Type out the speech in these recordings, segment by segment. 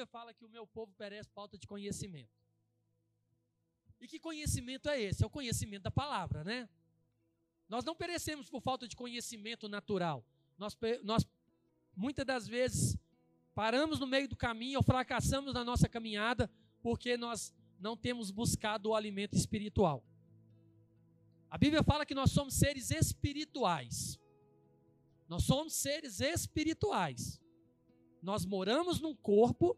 Bíblia fala que o meu povo perece por falta de conhecimento. E que conhecimento é esse? É o conhecimento da palavra, né? Nós não perecemos por falta de conhecimento natural. Nós, nós muitas das vezes paramos no meio do caminho ou fracassamos na nossa caminhada porque nós não temos buscado o alimento espiritual. A Bíblia fala que nós somos seres espirituais. Nós somos seres espirituais. Nós moramos num corpo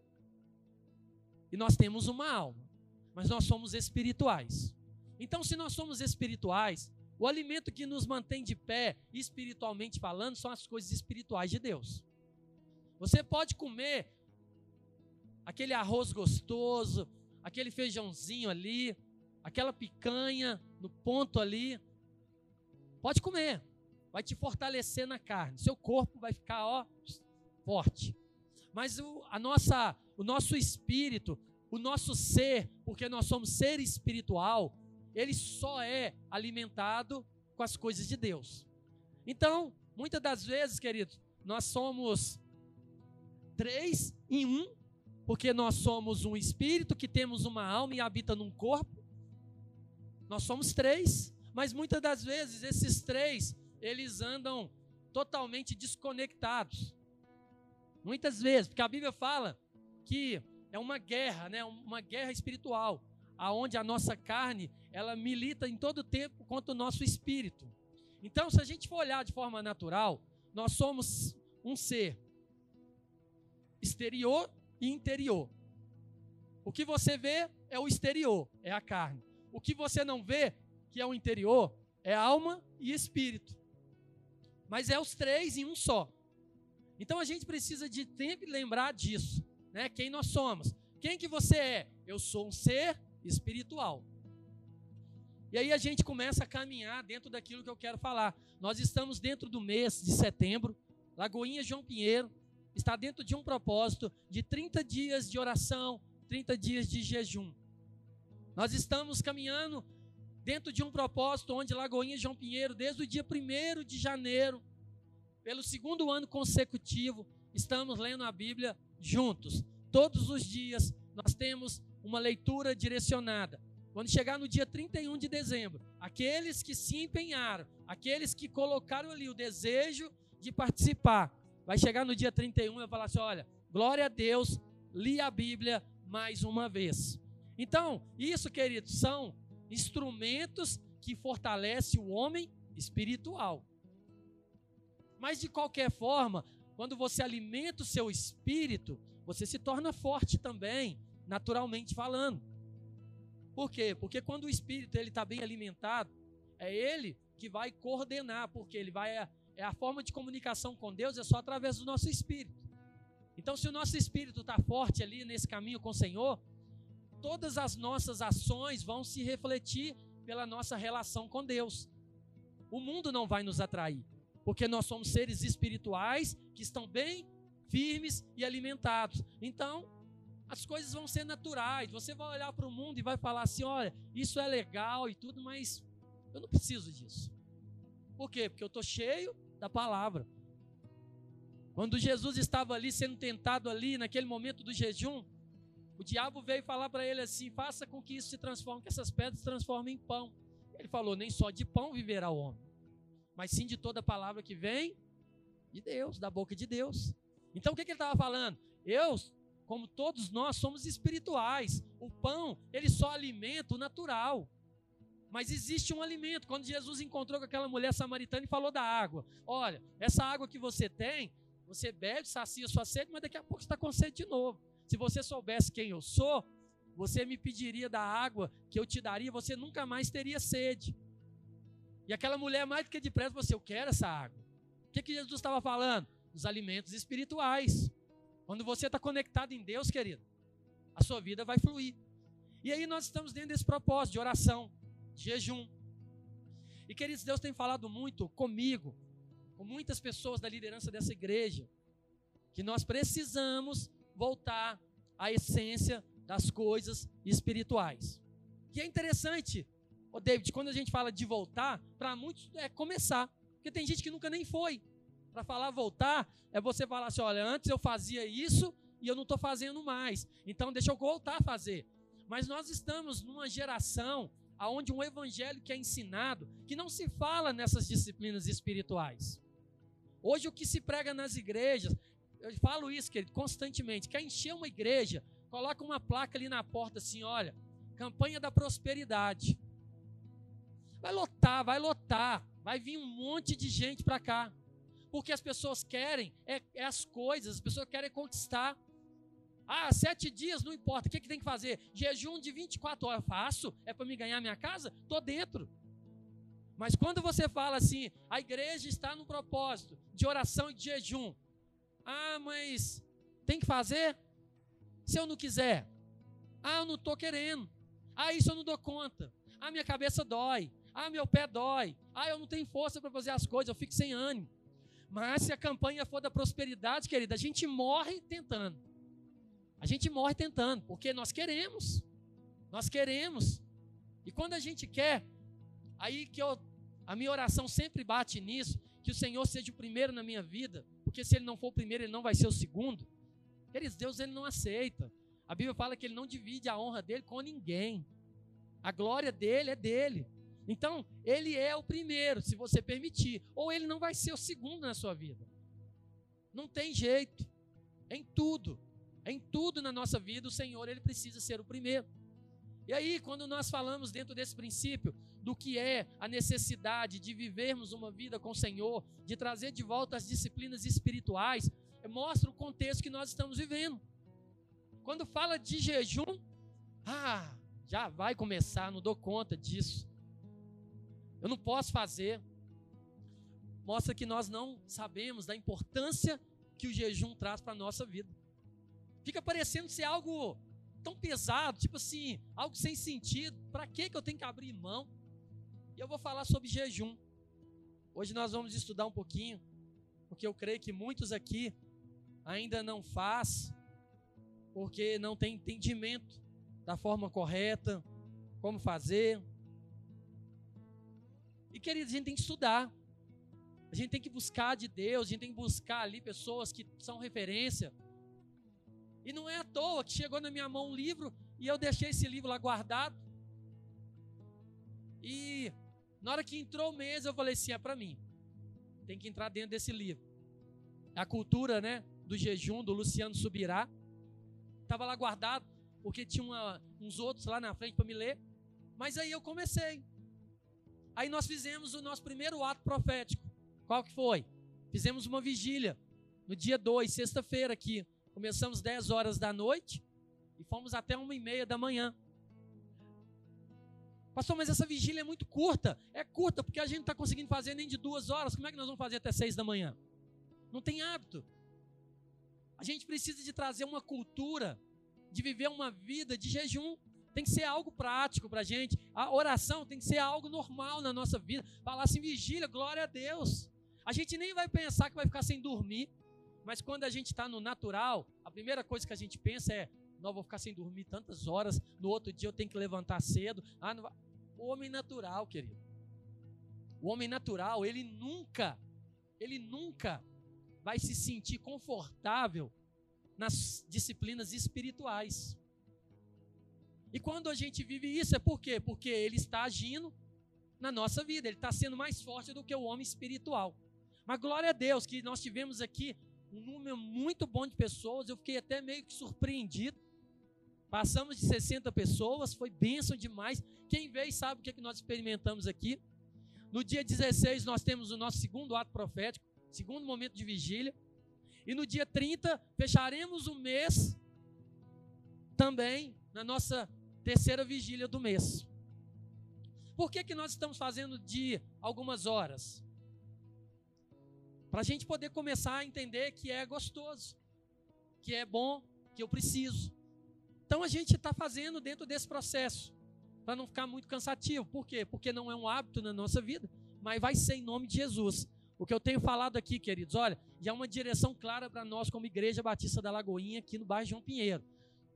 e nós temos uma alma, mas nós somos espirituais. Então, se nós somos espirituais, o alimento que nos mantém de pé, espiritualmente falando, são as coisas espirituais de Deus. Você pode comer aquele arroz gostoso, aquele feijãozinho ali, aquela picanha no ponto ali. Pode comer, vai te fortalecer na carne. Seu corpo vai ficar ó forte. Mas o, a nossa, o nosso espírito, o nosso ser, porque nós somos ser espiritual, ele só é alimentado com as coisas de Deus. Então, muitas das vezes, queridos, nós somos três em um, porque nós somos um espírito que temos uma alma e habita num corpo. Nós somos três, mas muitas das vezes esses três, eles andam totalmente desconectados. Muitas vezes, porque a Bíblia fala que é uma guerra, né? Uma guerra espiritual, aonde a nossa carne, ela milita em todo tempo contra o nosso espírito. Então, se a gente for olhar de forma natural, nós somos um ser exterior e interior. O que você vê é o exterior, é a carne. O que você não vê, que é o interior, é alma e espírito. Mas é os três em um só. Então a gente precisa de sempre lembrar disso, né? Quem nós somos? Quem que você é? Eu sou um ser espiritual. E aí a gente começa a caminhar dentro daquilo que eu quero falar. Nós estamos dentro do mês de setembro, Lagoinha João Pinheiro está dentro de um propósito de 30 dias de oração, 30 dias de jejum. Nós estamos caminhando dentro de um propósito onde Lagoinha João Pinheiro, desde o dia 1 de janeiro, pelo segundo ano consecutivo, estamos lendo a Bíblia juntos. Todos os dias nós temos uma leitura direcionada. Quando chegar no dia 31 de dezembro, aqueles que se empenharam, aqueles que colocaram ali o desejo de participar, vai chegar no dia 31 e vai falar assim: olha, glória a Deus, li a Bíblia mais uma vez. Então, isso, queridos, são instrumentos que fortalecem o homem espiritual. Mas de qualquer forma, quando você alimenta o seu espírito, você se torna forte também, naturalmente falando. Por quê? Porque quando o espírito ele está bem alimentado, é ele que vai coordenar, porque ele vai é a forma de comunicação com Deus é só através do nosso espírito. Então, se o nosso espírito está forte ali nesse caminho com o Senhor, todas as nossas ações vão se refletir pela nossa relação com Deus. O mundo não vai nos atrair, porque nós somos seres espirituais que estão bem firmes e alimentados. Então, as coisas vão ser naturais. Você vai olhar para o mundo e vai falar assim: olha, isso é legal e tudo, mas eu não preciso disso. Por quê? Porque eu estou cheio da palavra. Quando Jesus estava ali sendo tentado ali, naquele momento do jejum, o diabo veio falar para ele assim: faça com que isso se transforme, que essas pedras se transformem em pão. Ele falou: nem só de pão viverá o homem, mas sim de toda palavra que vem de Deus, da boca de Deus. Então o que, que ele estava falando? Eu, como todos nós, somos espirituais. O pão, ele só alimenta o natural. Mas existe um alimento. Quando Jesus encontrou com aquela mulher samaritana e falou da água: Olha, essa água que você tem, você bebe, sacia sua sede, mas daqui a pouco está com sede de novo. Se você soubesse quem eu sou, você me pediria da água que eu te daria, você nunca mais teria sede. E aquela mulher, mais do que depressa, você, eu quero essa água. O que, que Jesus estava falando? Os alimentos espirituais. Quando você está conectado em Deus, querido, a sua vida vai fluir. E aí nós estamos dentro desse propósito de oração jejum. E queridos, Deus tem falado muito comigo, com muitas pessoas da liderança dessa igreja, que nós precisamos voltar à essência das coisas espirituais. E é interessante, o David, quando a gente fala de voltar, para muitos é começar, porque tem gente que nunca nem foi. Para falar voltar, é você falar assim: olha, antes eu fazia isso, e eu não estou fazendo mais. Então deixa eu voltar a fazer. Mas nós estamos numa geração onde um evangelho que é ensinado, que não se fala nessas disciplinas espirituais. Hoje o que se prega nas igrejas, eu falo isso, querido, constantemente, quer encher uma igreja, coloca uma placa ali na porta assim, olha, campanha da prosperidade. Vai lotar, vai lotar, vai vir um monte de gente para cá. Porque as pessoas querem é, é, as coisas, as pessoas querem conquistar. Ah, sete dias, não importa, o que, que tem que fazer? Jejum de 24 horas, faço? É para me ganhar minha casa? Estou dentro. Mas quando você fala assim, a igreja está no propósito de oração e de jejum. Ah, mas tem que fazer? Se eu não quiser. Ah, eu não estou querendo. Ah, isso eu não dou conta. Ah, minha cabeça dói. Ah, meu pé dói. Ah, eu não tenho força para fazer as coisas, eu fico sem ânimo. Mas se a campanha for da prosperidade, querida, a gente morre tentando. A gente morre tentando, porque nós queremos. Nós queremos. E quando a gente quer, aí que eu, a minha oração sempre bate nisso, que o Senhor seja o primeiro na minha vida, porque se ele não for o primeiro, ele não vai ser o segundo. Eles, Deus ele não aceita. A Bíblia fala que ele não divide a honra dele com ninguém. A glória dele é dele. Então, ele é o primeiro, se você permitir, ou ele não vai ser o segundo na sua vida. Não tem jeito. Em tudo, em tudo na nossa vida, o Senhor ele precisa ser o primeiro. E aí, quando nós falamos dentro desse princípio do que é a necessidade de vivermos uma vida com o Senhor, de trazer de volta as disciplinas espirituais, mostra o contexto que nós estamos vivendo. Quando fala de jejum, ah, já vai começar, não dou conta disso eu não posso fazer. Mostra que nós não sabemos da importância que o jejum traz para a nossa vida. Fica parecendo ser algo tão pesado, tipo assim, algo sem sentido. Para que eu tenho que abrir mão? E eu vou falar sobre jejum. Hoje nós vamos estudar um pouquinho, porque eu creio que muitos aqui ainda não faz, porque não tem entendimento da forma correta, como fazer. E queridos, a gente tem que estudar. A gente tem que buscar de Deus, a gente tem que buscar ali pessoas que são referência. E não é à toa que chegou na minha mão um livro e eu deixei esse livro lá guardado. E na hora que entrou o mês, eu falei assim: é para mim. Tem que entrar dentro desse livro. A cultura, né, do jejum do Luciano Subirá. Estava lá guardado, porque tinha uma, uns outros lá na frente para me ler. Mas aí eu comecei. Aí nós fizemos o nosso primeiro ato profético. Qual que foi? Fizemos uma vigília no dia 2, sexta-feira aqui. Começamos 10 horas da noite e fomos até uma e meia da manhã. Pastor, mas essa vigília é muito curta. É curta porque a gente não está conseguindo fazer nem de duas horas. Como é que nós vamos fazer até seis da manhã? Não tem hábito. A gente precisa de trazer uma cultura de viver uma vida de jejum tem que ser algo prático para a gente. A oração tem que ser algo normal na nossa vida. Falar assim, vigília, glória a Deus. A gente nem vai pensar que vai ficar sem dormir. Mas quando a gente está no natural, a primeira coisa que a gente pensa é: não, vou ficar sem dormir tantas horas, no outro dia eu tenho que levantar cedo. Ah, não. O homem natural, querido. O homem natural, ele nunca, ele nunca vai se sentir confortável nas disciplinas espirituais. E quando a gente vive isso, é por quê? Porque ele está agindo na nossa vida, ele está sendo mais forte do que o homem espiritual. Mas glória a Deus que nós tivemos aqui um número muito bom de pessoas, eu fiquei até meio que surpreendido. Passamos de 60 pessoas, foi bênção demais. Quem veio sabe o que, é que nós experimentamos aqui. No dia 16, nós temos o nosso segundo ato profético, segundo momento de vigília. E no dia 30, fecharemos o mês também na nossa terceira vigília do mês. Por que, que nós estamos fazendo de algumas horas? Para a gente poder começar a entender que é gostoso, que é bom, que eu preciso. Então a gente está fazendo dentro desse processo, para não ficar muito cansativo. Por quê? Porque não é um hábito na nossa vida, mas vai ser em nome de Jesus. O que eu tenho falado aqui, queridos, olha, já é uma direção clara para nós como Igreja Batista da Lagoinha, aqui no bairro João Pinheiro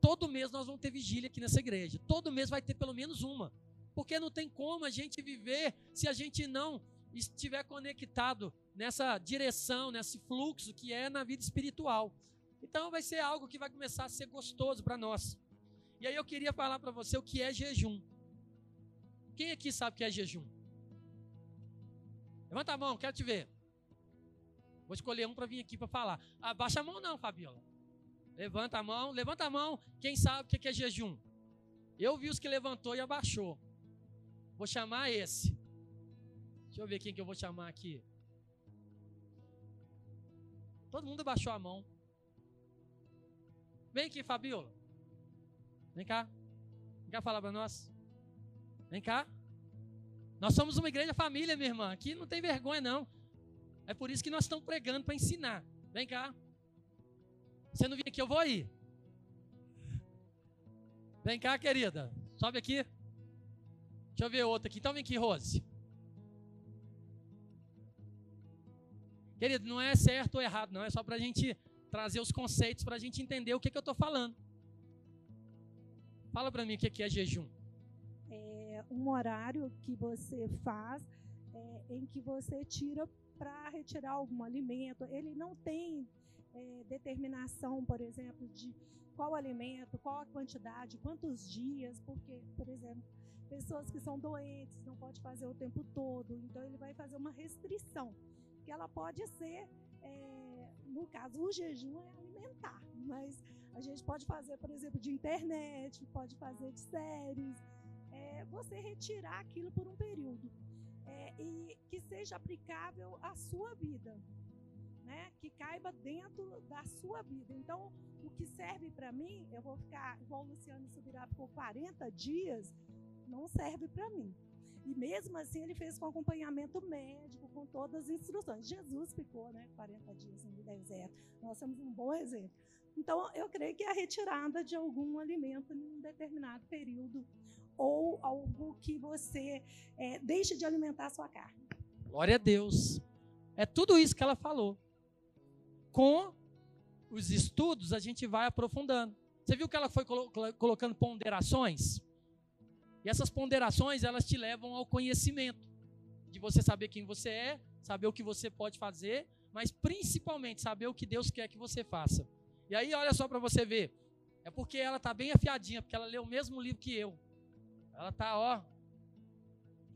todo mês nós vamos ter vigília aqui nessa igreja. Todo mês vai ter pelo menos uma. Porque não tem como a gente viver se a gente não estiver conectado nessa direção, nesse fluxo que é na vida espiritual. Então vai ser algo que vai começar a ser gostoso para nós. E aí eu queria falar para você o que é jejum. Quem aqui sabe o que é jejum? Levanta a mão, quero te ver. Vou escolher um para vir aqui para falar. Abaixa a mão não, Fabiola. Levanta a mão, levanta a mão. Quem sabe o que é jejum? Eu vi os que levantou e abaixou. Vou chamar esse. Deixa eu ver quem que eu vou chamar aqui. Todo mundo abaixou a mão. Vem aqui, Fabiola. Vem cá. Vem cá falar para nós. Vem cá. Nós somos uma igreja família, minha irmã. Aqui não tem vergonha, não. É por isso que nós estamos pregando para ensinar. Vem cá. Você não vir aqui, eu vou ir. Vem cá, querida. Sobe aqui. Deixa eu ver outra aqui. Então vem aqui, Rose. Querido, não é certo ou errado, não. É só para a gente trazer os conceitos, para a gente entender o que, que eu estou falando. Fala para mim o que, que é jejum. É um horário que você faz é, em que você tira para retirar algum alimento. Ele não tem é, determinação, por exemplo, de qual alimento, qual a quantidade, quantos dias, porque, por exemplo, pessoas que são doentes não pode fazer o tempo todo, então ele vai fazer uma restrição, que ela pode ser, é, no caso, o jejum é alimentar, mas a gente pode fazer, por exemplo, de internet, pode fazer de séries, é, você retirar aquilo por um período é, e que seja aplicável à sua vida, né? Que caiba dentro da sua vida. Então, o que serve para mim, eu vou ficar, igual o Luciano subirá por 40 dias, não serve para mim. E mesmo assim, ele fez com acompanhamento médico, com todas as instruções. Jesus ficou né, 40 dias no deserto. Nós temos um bom exemplo. Então, eu creio que a retirada de algum alimento em um determinado período ou algo que você é, deixe de alimentar a sua carne. Glória a Deus. É tudo isso que ela falou. Com os estudos, a gente vai aprofundando. Você viu que ela foi colocando ponderações? E essas ponderações, elas te levam ao conhecimento. De você saber quem você é, saber o que você pode fazer, mas principalmente saber o que Deus quer que você faça. E aí, olha só para você ver. É porque ela está bem afiadinha, porque ela leu o mesmo livro que eu. Ela está, ó,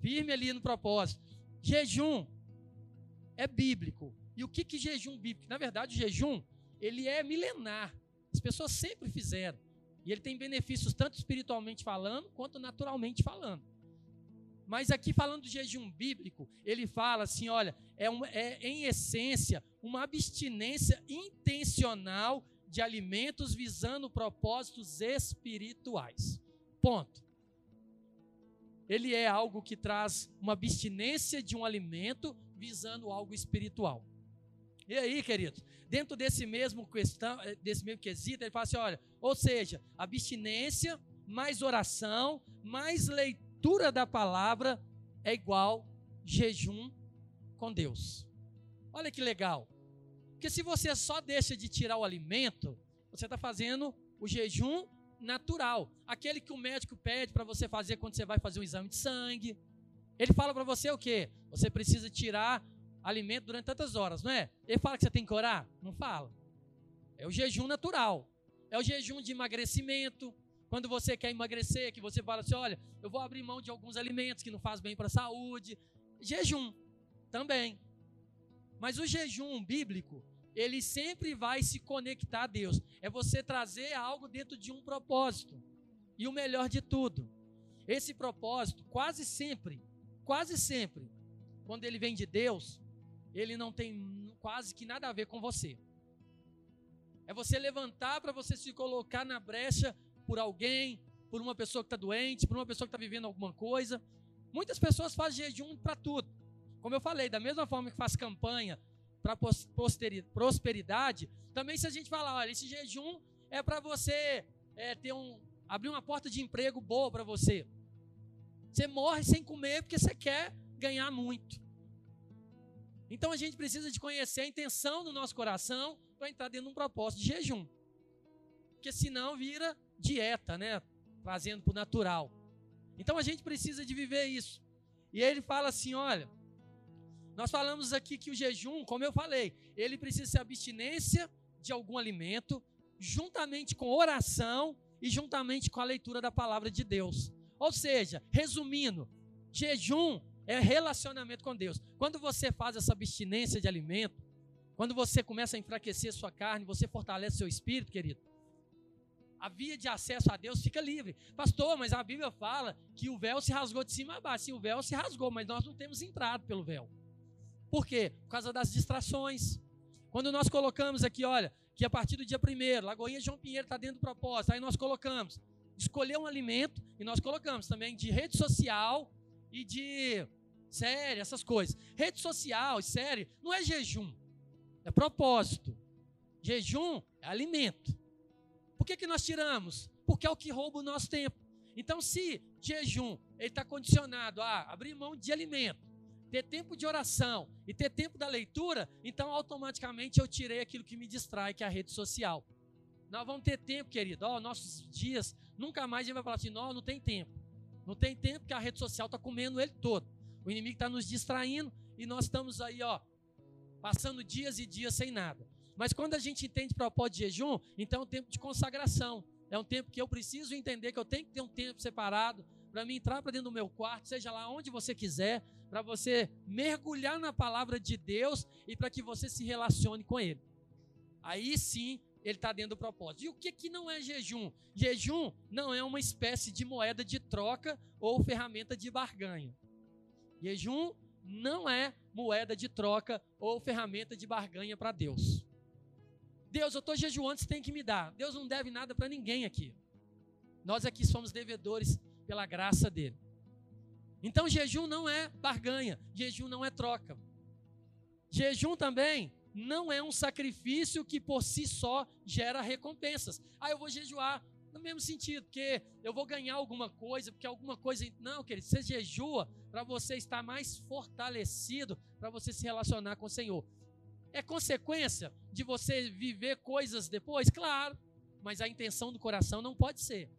firme ali no propósito. Jejum é bíblico. E o que que jejum bíblico? Na verdade, o jejum, ele é milenar. As pessoas sempre fizeram. E ele tem benefícios tanto espiritualmente falando, quanto naturalmente falando. Mas aqui falando do jejum bíblico, ele fala assim, olha, é, é em essência uma abstinência intencional de alimentos visando propósitos espirituais. Ponto ele é algo que traz uma abstinência de um alimento visando algo espiritual. E aí, queridos, dentro desse mesmo questão, eh, desse mesmo quesito, ele fala assim: olha, ou seja, abstinência mais oração, mais leitura da palavra é igual jejum com Deus. Olha que legal. Porque se você só deixa de tirar o alimento, você está fazendo o jejum natural. Aquele que o médico pede para você fazer quando você vai fazer um exame de sangue. Ele fala para você o quê? Você precisa tirar alimento durante tantas horas, não é? Ele fala que você tem que orar? Não fala. É o jejum natural. É o jejum de emagrecimento. Quando você quer emagrecer, que você fala assim: olha, eu vou abrir mão de alguns alimentos que não faz bem para a saúde. Jejum também. Mas o jejum bíblico, ele sempre vai se conectar a Deus. É você trazer algo dentro de um propósito. E o melhor de tudo, esse propósito, quase sempre, quase sempre, quando ele vem de Deus, ele não tem quase que nada a ver com você. É você levantar para você se colocar na brecha por alguém, por uma pessoa que está doente, por uma pessoa que está vivendo alguma coisa. Muitas pessoas fazem jejum para tudo. Como eu falei, da mesma forma que faz campanha para prosperidade, também se a gente falar, olha, esse jejum é para você é, ter um, abrir uma porta de emprego boa para você. Você morre sem comer porque você quer ganhar muito. Então a gente precisa de conhecer a intenção do nosso coração para entrar dentro de um propósito de jejum. Porque senão vira dieta, né? Trazendo para o natural. Então a gente precisa de viver isso. E ele fala assim: olha, nós falamos aqui que o jejum, como eu falei, ele precisa ser abstinência de algum alimento, juntamente com oração e juntamente com a leitura da palavra de Deus. Ou seja, resumindo, jejum é relacionamento com Deus. Quando você faz essa abstinência de alimento, quando você começa a enfraquecer sua carne, você fortalece seu espírito, querido. A via de acesso a Deus fica livre. Pastor, mas a Bíblia fala que o véu se rasgou de cima a baixo. Sim, o véu se rasgou, mas nós não temos entrado pelo véu. Por quê? Por causa das distrações. Quando nós colocamos aqui, olha, que a partir do dia primeiro, Lagoinha João Pinheiro está dentro do propósito, aí nós colocamos escolher um alimento e nós colocamos também de rede social e de série, essas coisas. Rede social e série não é jejum, é propósito. Jejum é alimento. Por que, que nós tiramos? Porque é o que rouba o nosso tempo. Então, se jejum ele está condicionado a abrir mão de alimento, ter tempo de oração e ter tempo da leitura, então automaticamente eu tirei aquilo que me distrai, que é a rede social. Nós vamos ter tempo, querido. Ó, nossos dias, nunca mais a gente vai falar assim, não, não tem tempo. Não tem tempo porque a rede social está comendo ele todo. O inimigo está nos distraindo e nós estamos aí, ó, passando dias e dias sem nada. Mas quando a gente entende propósito de jejum, então é um tempo de consagração. É um tempo que eu preciso entender que eu tenho que ter um tempo separado para mim entrar para dentro do meu quarto, seja lá onde você quiser, para você mergulhar na palavra de Deus e para que você se relacione com Ele. Aí sim ele está dentro do propósito. E o que, que não é jejum? Jejum não é uma espécie de moeda de troca ou ferramenta de barganha. Jejum não é moeda de troca ou ferramenta de barganha para Deus. Deus, eu estou jejuando, você tem que me dar. Deus não deve nada para ninguém aqui. Nós aqui somos devedores pela graça dele. Então, jejum não é barganha, jejum não é troca. Jejum também não é um sacrifício que por si só gera recompensas. Ah, eu vou jejuar. No mesmo sentido, porque eu vou ganhar alguma coisa, porque alguma coisa. Não, querido, você jejua para você estar mais fortalecido, para você se relacionar com o Senhor. É consequência de você viver coisas depois? Claro, mas a intenção do coração não pode ser.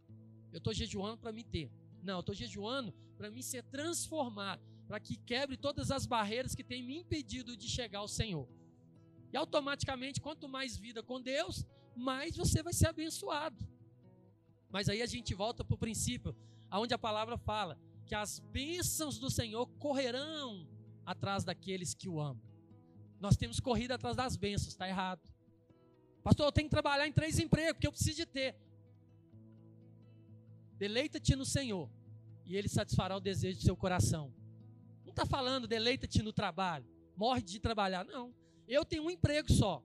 Eu estou jejuando para me ter. Não, eu estou jejuando para me ser transformado, para que quebre todas as barreiras que têm me impedido de chegar ao Senhor. E automaticamente, quanto mais vida com Deus, mais você vai ser abençoado. Mas aí a gente volta para o princípio, aonde a palavra fala que as bênçãos do Senhor correrão atrás daqueles que o amam. Nós temos corrido atrás das bênçãos, está errado. Pastor, eu tenho que trabalhar em três empregos, porque eu preciso de ter. Deleita-te no Senhor, e Ele satisfará o desejo do seu coração. Não está falando, deleita-te no trabalho, morre de trabalhar. Não. Eu tenho um emprego só.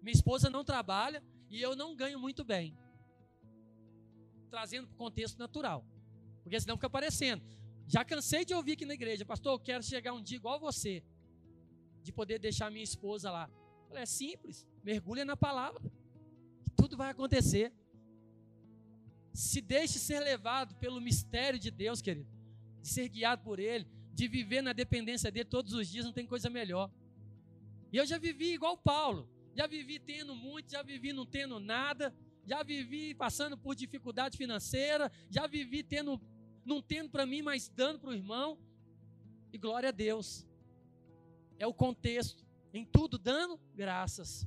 Minha esposa não trabalha e eu não ganho muito bem. Trazendo para o contexto natural. Porque senão fica parecendo. Já cansei de ouvir aqui na igreja, pastor, eu quero chegar um dia igual você. De poder deixar minha esposa lá. Falei, é simples, mergulha na palavra. Tudo vai acontecer. Se deixe ser levado pelo mistério de Deus, querido. De ser guiado por Ele, de viver na dependência dele todos os dias, não tem coisa melhor. E eu já vivi igual Paulo. Já vivi tendo muito, já vivi não tendo nada, já vivi passando por dificuldade financeira, já vivi tendo, não tendo para mim, mas dando para o irmão. E glória a Deus. É o contexto. Em tudo dando graças.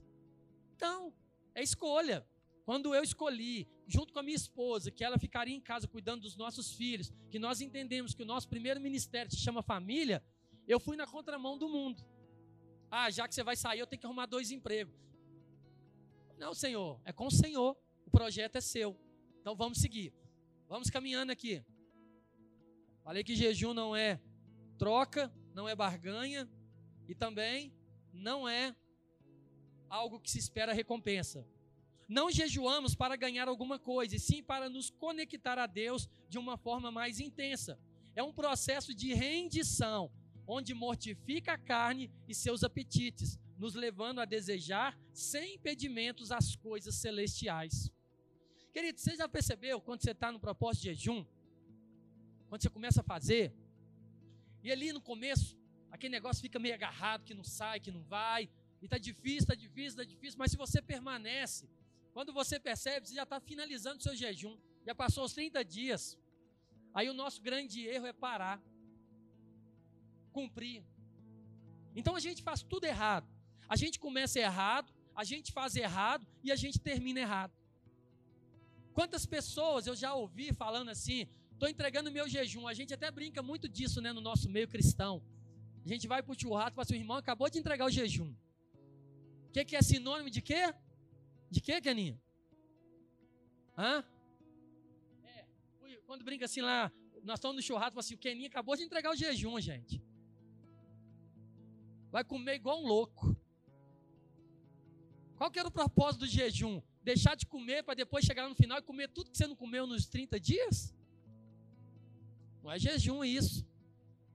Então, é escolha. Quando eu escolhi, junto com a minha esposa, que ela ficaria em casa cuidando dos nossos filhos, que nós entendemos que o nosso primeiro ministério se chama família, eu fui na contramão do mundo. Ah, já que você vai sair, eu tenho que arrumar dois empregos. Não, Senhor, é com o Senhor. O projeto é seu. Então vamos seguir. Vamos caminhando aqui. Falei que jejum não é troca, não é barganha e também não é algo que se espera recompensa. Não jejuamos para ganhar alguma coisa, e sim para nos conectar a Deus de uma forma mais intensa. É um processo de rendição, onde mortifica a carne e seus apetites, nos levando a desejar sem impedimentos as coisas celestiais. Querido, você já percebeu quando você está no propósito de jejum? Quando você começa a fazer, e ali no começo, aquele negócio fica meio agarrado, que não sai, que não vai, e está difícil, está difícil, está difícil, mas se você permanece, quando você percebe, você já está finalizando o seu jejum, já passou os 30 dias. Aí o nosso grande erro é parar cumprir. Então a gente faz tudo errado. A gente começa errado, a gente faz errado e a gente termina errado. Quantas pessoas eu já ouvi falando assim, estou entregando meu jejum. A gente até brinca muito disso né, no nosso meio cristão. A gente vai para o churrasco e fala assim, o irmão acabou de entregar o jejum. O que, que é sinônimo de quê? De quê, Keninha? Hã? É, quando brinca assim lá, nós estamos no churrasco, assim, o Keninha acabou de entregar o jejum, gente. Vai comer igual um louco. Qual que era o propósito do jejum? Deixar de comer para depois chegar no final e comer tudo que você não comeu nos 30 dias? Não é jejum isso.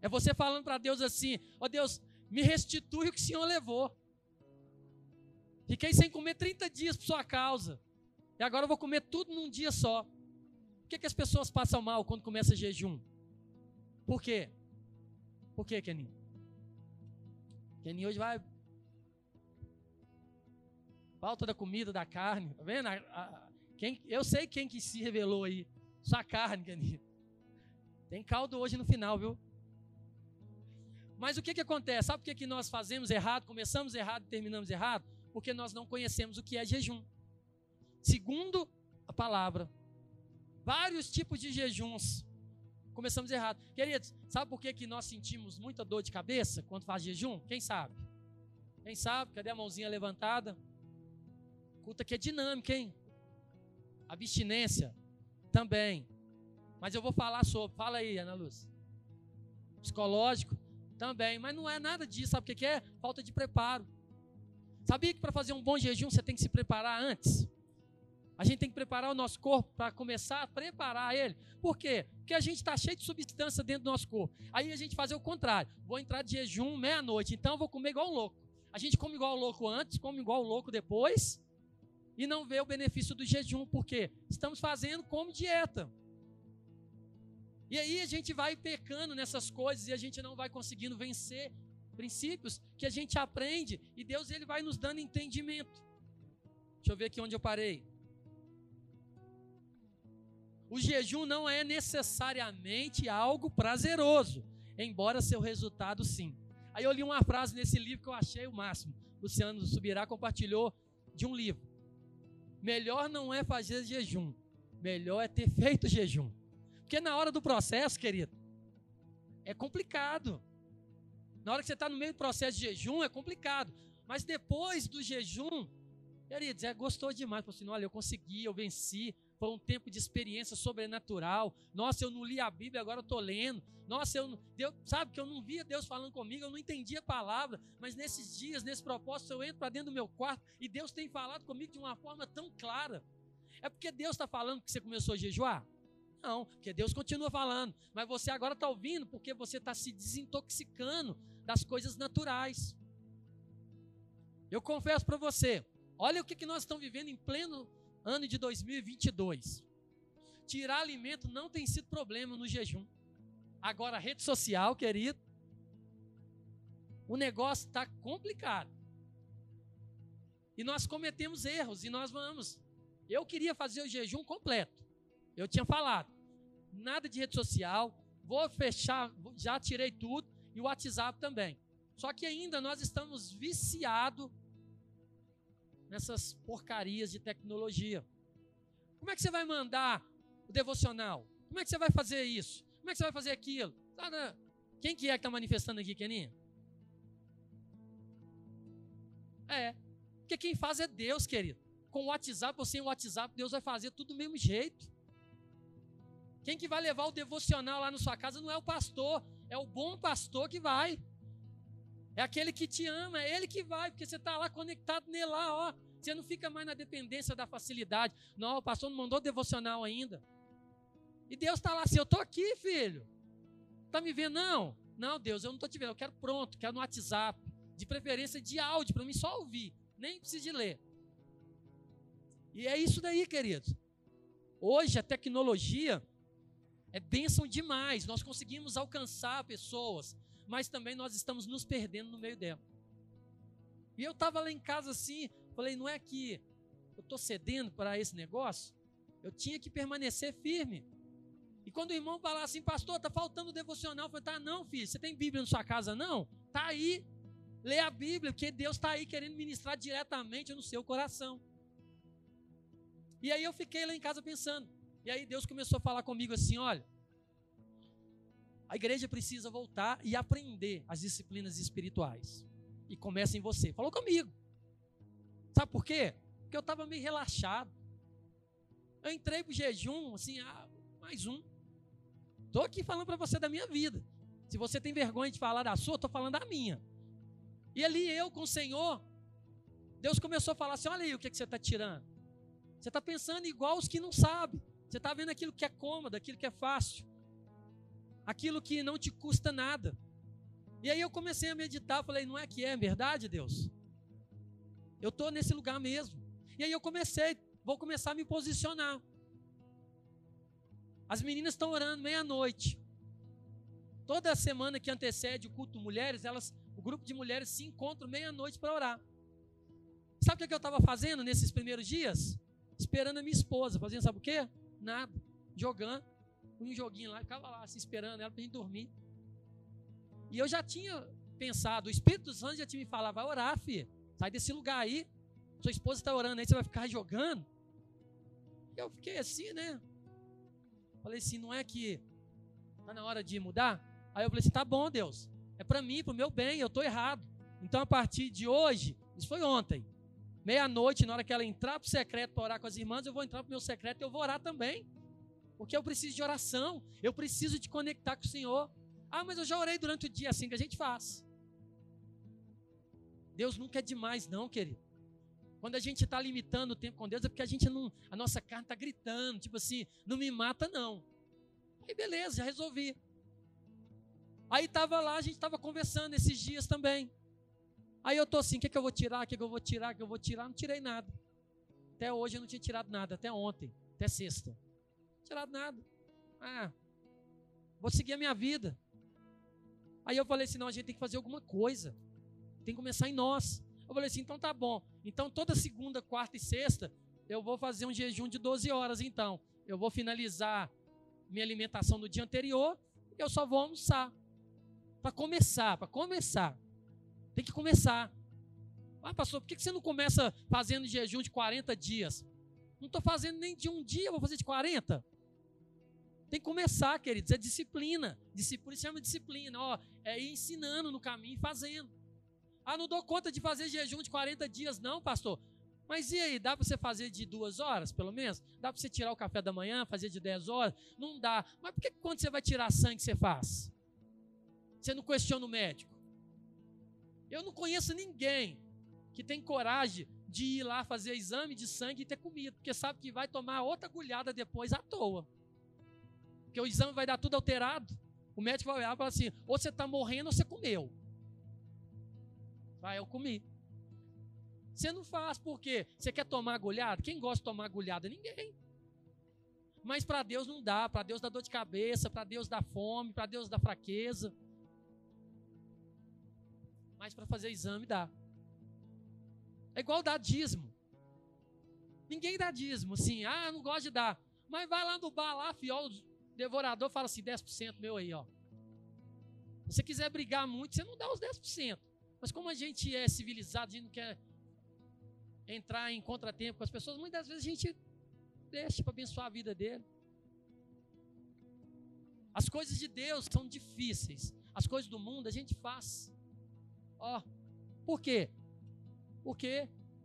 É você falando para Deus assim: Ó oh Deus, me restitui o que o Senhor levou. Fiquei sem comer 30 dias por sua causa. E agora eu vou comer tudo num dia só. Por que, que as pessoas passam mal quando começa jejum? Por quê? Por quê, Keninho? Keninho hoje vai. Falta da comida, da carne. Tá vendo? A, a, quem, eu sei quem que se revelou aí. Só a carne, Keninho. Tem caldo hoje no final, viu? Mas o que, que acontece? Sabe por que, que nós fazemos errado, começamos errado e terminamos errado? Porque nós não conhecemos o que é jejum. Segundo a palavra, vários tipos de jejuns. Começamos errado. Queridos, sabe por que, que nós sentimos muita dor de cabeça quando faz jejum? Quem sabe? Quem sabe? Cadê a mãozinha levantada? Culta que é dinâmica, hein? Abstinência também. Mas eu vou falar sobre. Fala aí, Ana Luz. Psicológico também. Mas não é nada disso. Sabe o que é? Falta de preparo. Sabia que para fazer um bom jejum você tem que se preparar antes? A gente tem que preparar o nosso corpo para começar a preparar ele. Por quê? Porque a gente está cheio de substância dentro do nosso corpo. Aí a gente fazer o contrário. Vou entrar de jejum meia-noite, então eu vou comer igual um louco. A gente come igual um louco antes, come igual um louco depois, e não vê o benefício do jejum. Por quê? Estamos fazendo como dieta. E aí a gente vai pecando nessas coisas e a gente não vai conseguindo vencer princípios que a gente aprende e Deus ele vai nos dando entendimento. Deixa eu ver aqui onde eu parei. O jejum não é necessariamente algo prazeroso, embora seu resultado sim. Aí eu li uma frase nesse livro que eu achei o máximo. Luciano Subirá compartilhou de um livro. Melhor não é fazer jejum, melhor é ter feito jejum. Porque na hora do processo, querido, é complicado. Na hora que você está no meio do processo de jejum, é complicado. Mas depois do jejum, queridos, é gostoso demais. Falei assim, olha, eu consegui, eu venci, foi um tempo de experiência sobrenatural. Nossa, eu não li a Bíblia, agora eu estou lendo. Nossa, eu Deus, sabe que eu não via Deus falando comigo, eu não entendia a palavra, mas nesses dias, nesse propósito, eu entro para dentro do meu quarto e Deus tem falado comigo de uma forma tão clara. É porque Deus está falando que você começou a jejuar? Não, porque Deus continua falando. Mas você agora está ouvindo porque você está se desintoxicando das coisas naturais. Eu confesso para você, olha o que, que nós estamos vivendo em pleno ano de 2022. Tirar alimento não tem sido problema no jejum. Agora, rede social, querido, o negócio está complicado. E nós cometemos erros e nós vamos. Eu queria fazer o jejum completo. Eu tinha falado, nada de rede social, vou fechar, já tirei tudo e o WhatsApp também. Só que ainda nós estamos viciados nessas porcarias de tecnologia. Como é que você vai mandar o devocional? Como é que você vai fazer isso? Como é que você vai fazer aquilo? Quem que é que está manifestando aqui, Keninha? É. Porque quem faz é Deus, querido. Com o WhatsApp ou sem o WhatsApp, Deus vai fazer tudo do mesmo jeito. Quem que vai levar o devocional lá na sua casa não é o pastor, é o bom pastor que vai. É aquele que te ama, é ele que vai, porque você está lá conectado nele lá, ó. Você não fica mais na dependência da facilidade. Não, o pastor não mandou devocional ainda. E Deus está lá assim, eu estou aqui, filho. Está me vendo? Não. Não, Deus, eu não estou te vendo. Eu quero pronto, quero no WhatsApp. De preferência de áudio, para mim só ouvir. Nem precisa de ler. E é isso daí, queridos. Hoje a tecnologia é bênção demais. Nós conseguimos alcançar pessoas mas também nós estamos nos perdendo no meio dela. E eu estava lá em casa assim, falei, não é que eu estou cedendo para esse negócio? Eu tinha que permanecer firme. E quando o irmão falar assim, pastor, está faltando devocional, eu falei, tá não, filho, você tem Bíblia na sua casa não? Tá aí, Lê a Bíblia, porque Deus está aí querendo ministrar diretamente no seu coração. E aí eu fiquei lá em casa pensando. E aí Deus começou a falar comigo assim: olha, a igreja precisa voltar e aprender as disciplinas espirituais. E começa em você. Falou comigo. Sabe por quê? Porque eu estava meio relaxado. Eu entrei para o jejum, assim, ah, mais um. Estou aqui falando para você da minha vida. Se você tem vergonha de falar da sua, estou falando da minha. E ali eu com o Senhor, Deus começou a falar assim: olha aí o que, que você está tirando. Você está pensando igual os que não sabem. Você está vendo aquilo que é cômodo, aquilo que é fácil, aquilo que não te custa nada. E aí eu comecei a meditar, falei, não é que é verdade, Deus? Eu estou nesse lugar mesmo. E aí eu comecei, vou começar a me posicionar. As meninas estão orando meia-noite. Toda semana que antecede o culto mulheres, elas, o grupo de mulheres se encontram meia-noite para orar. Sabe o que eu estava fazendo nesses primeiros dias? Esperando a minha esposa, fazendo sabe o quê? Nada. Jogando um joguinho lá, ficava lá, se esperando ela para gente dormir. E eu já tinha pensado, o Espírito Santo já tinha me falado, vai orar, filha. Sai desse lugar aí. Sua esposa está orando aí, você vai ficar jogando. E eu fiquei assim, né? Falei assim, não é que está na hora de mudar? Aí eu falei assim: tá bom, Deus, é para mim, para o meu bem, eu estou errado. Então a partir de hoje, isso foi ontem, meia-noite, na hora que ela entrar para o secreto para orar com as irmãs, eu vou entrar para o meu secreto e eu vou orar também. Porque eu preciso de oração, eu preciso de conectar com o Senhor. Ah, mas eu já orei durante o dia, assim que a gente faz. Deus nunca é demais, não, querido. Quando a gente está limitando o tempo com Deus, é porque a gente não. A nossa carne está gritando, tipo assim, não me mata, não. Aí beleza, já resolvi. Aí estava lá, a gente estava conversando esses dias também. Aí eu tô assim, o que, que eu vou tirar, o que, que eu vou tirar, o que eu vou tirar? Não tirei nada. Até hoje eu não tinha tirado nada, até ontem, até sexta. Tirado nada. Ah, vou seguir a minha vida. Aí eu falei assim, não, a gente tem que fazer alguma coisa. Tem que começar em nós. Eu falei assim, então tá bom. Então toda segunda, quarta e sexta, eu vou fazer um jejum de 12 horas então. Eu vou finalizar minha alimentação no dia anterior, eu só vou almoçar. Para começar, para começar. Tem que começar. Ah, pastor, por que você não começa fazendo jejum de 40 dias? Não estou fazendo nem de um dia, vou fazer de 40. Tem que começar, queridos, é disciplina. Disciplina chama disciplina, ó, é ir ensinando no caminho e fazendo. Ah, não dou conta de fazer jejum de 40 dias, não, pastor. Mas e aí, dá para você fazer de duas horas, pelo menos? Dá para você tirar o café da manhã, fazer de 10 horas? Não dá. Mas por que quando você vai tirar sangue você faz? Você não questiona o médico. Eu não conheço ninguém que tem coragem de ir lá fazer exame de sangue e ter comido, porque sabe que vai tomar outra agulhada depois à toa. Porque o exame vai dar tudo alterado. O médico vai olhar e falar assim: ou você está morrendo ou você comeu. Vai, eu comi. Você não faz porque você quer tomar agulhada? Quem gosta de tomar agulhada? Ninguém. Mas para Deus não dá, para Deus dá dor de cabeça, para Deus dá fome, para Deus dá fraqueza mas para fazer exame dá. É igual dar dízimo. Ninguém dá dízimo, assim, ah, não gosto de dar. Mas vai lá no bar, lá, fiol, o devorador fala assim, 10% meu aí, ó. Se você quiser brigar muito, você não dá os 10%. Mas como a gente é civilizado, a gente não quer entrar em contratempo com as pessoas, muitas vezes a gente deixa para abençoar a vida dele. As coisas de Deus são difíceis. As coisas do mundo a gente faz. Ó, por quê? Porque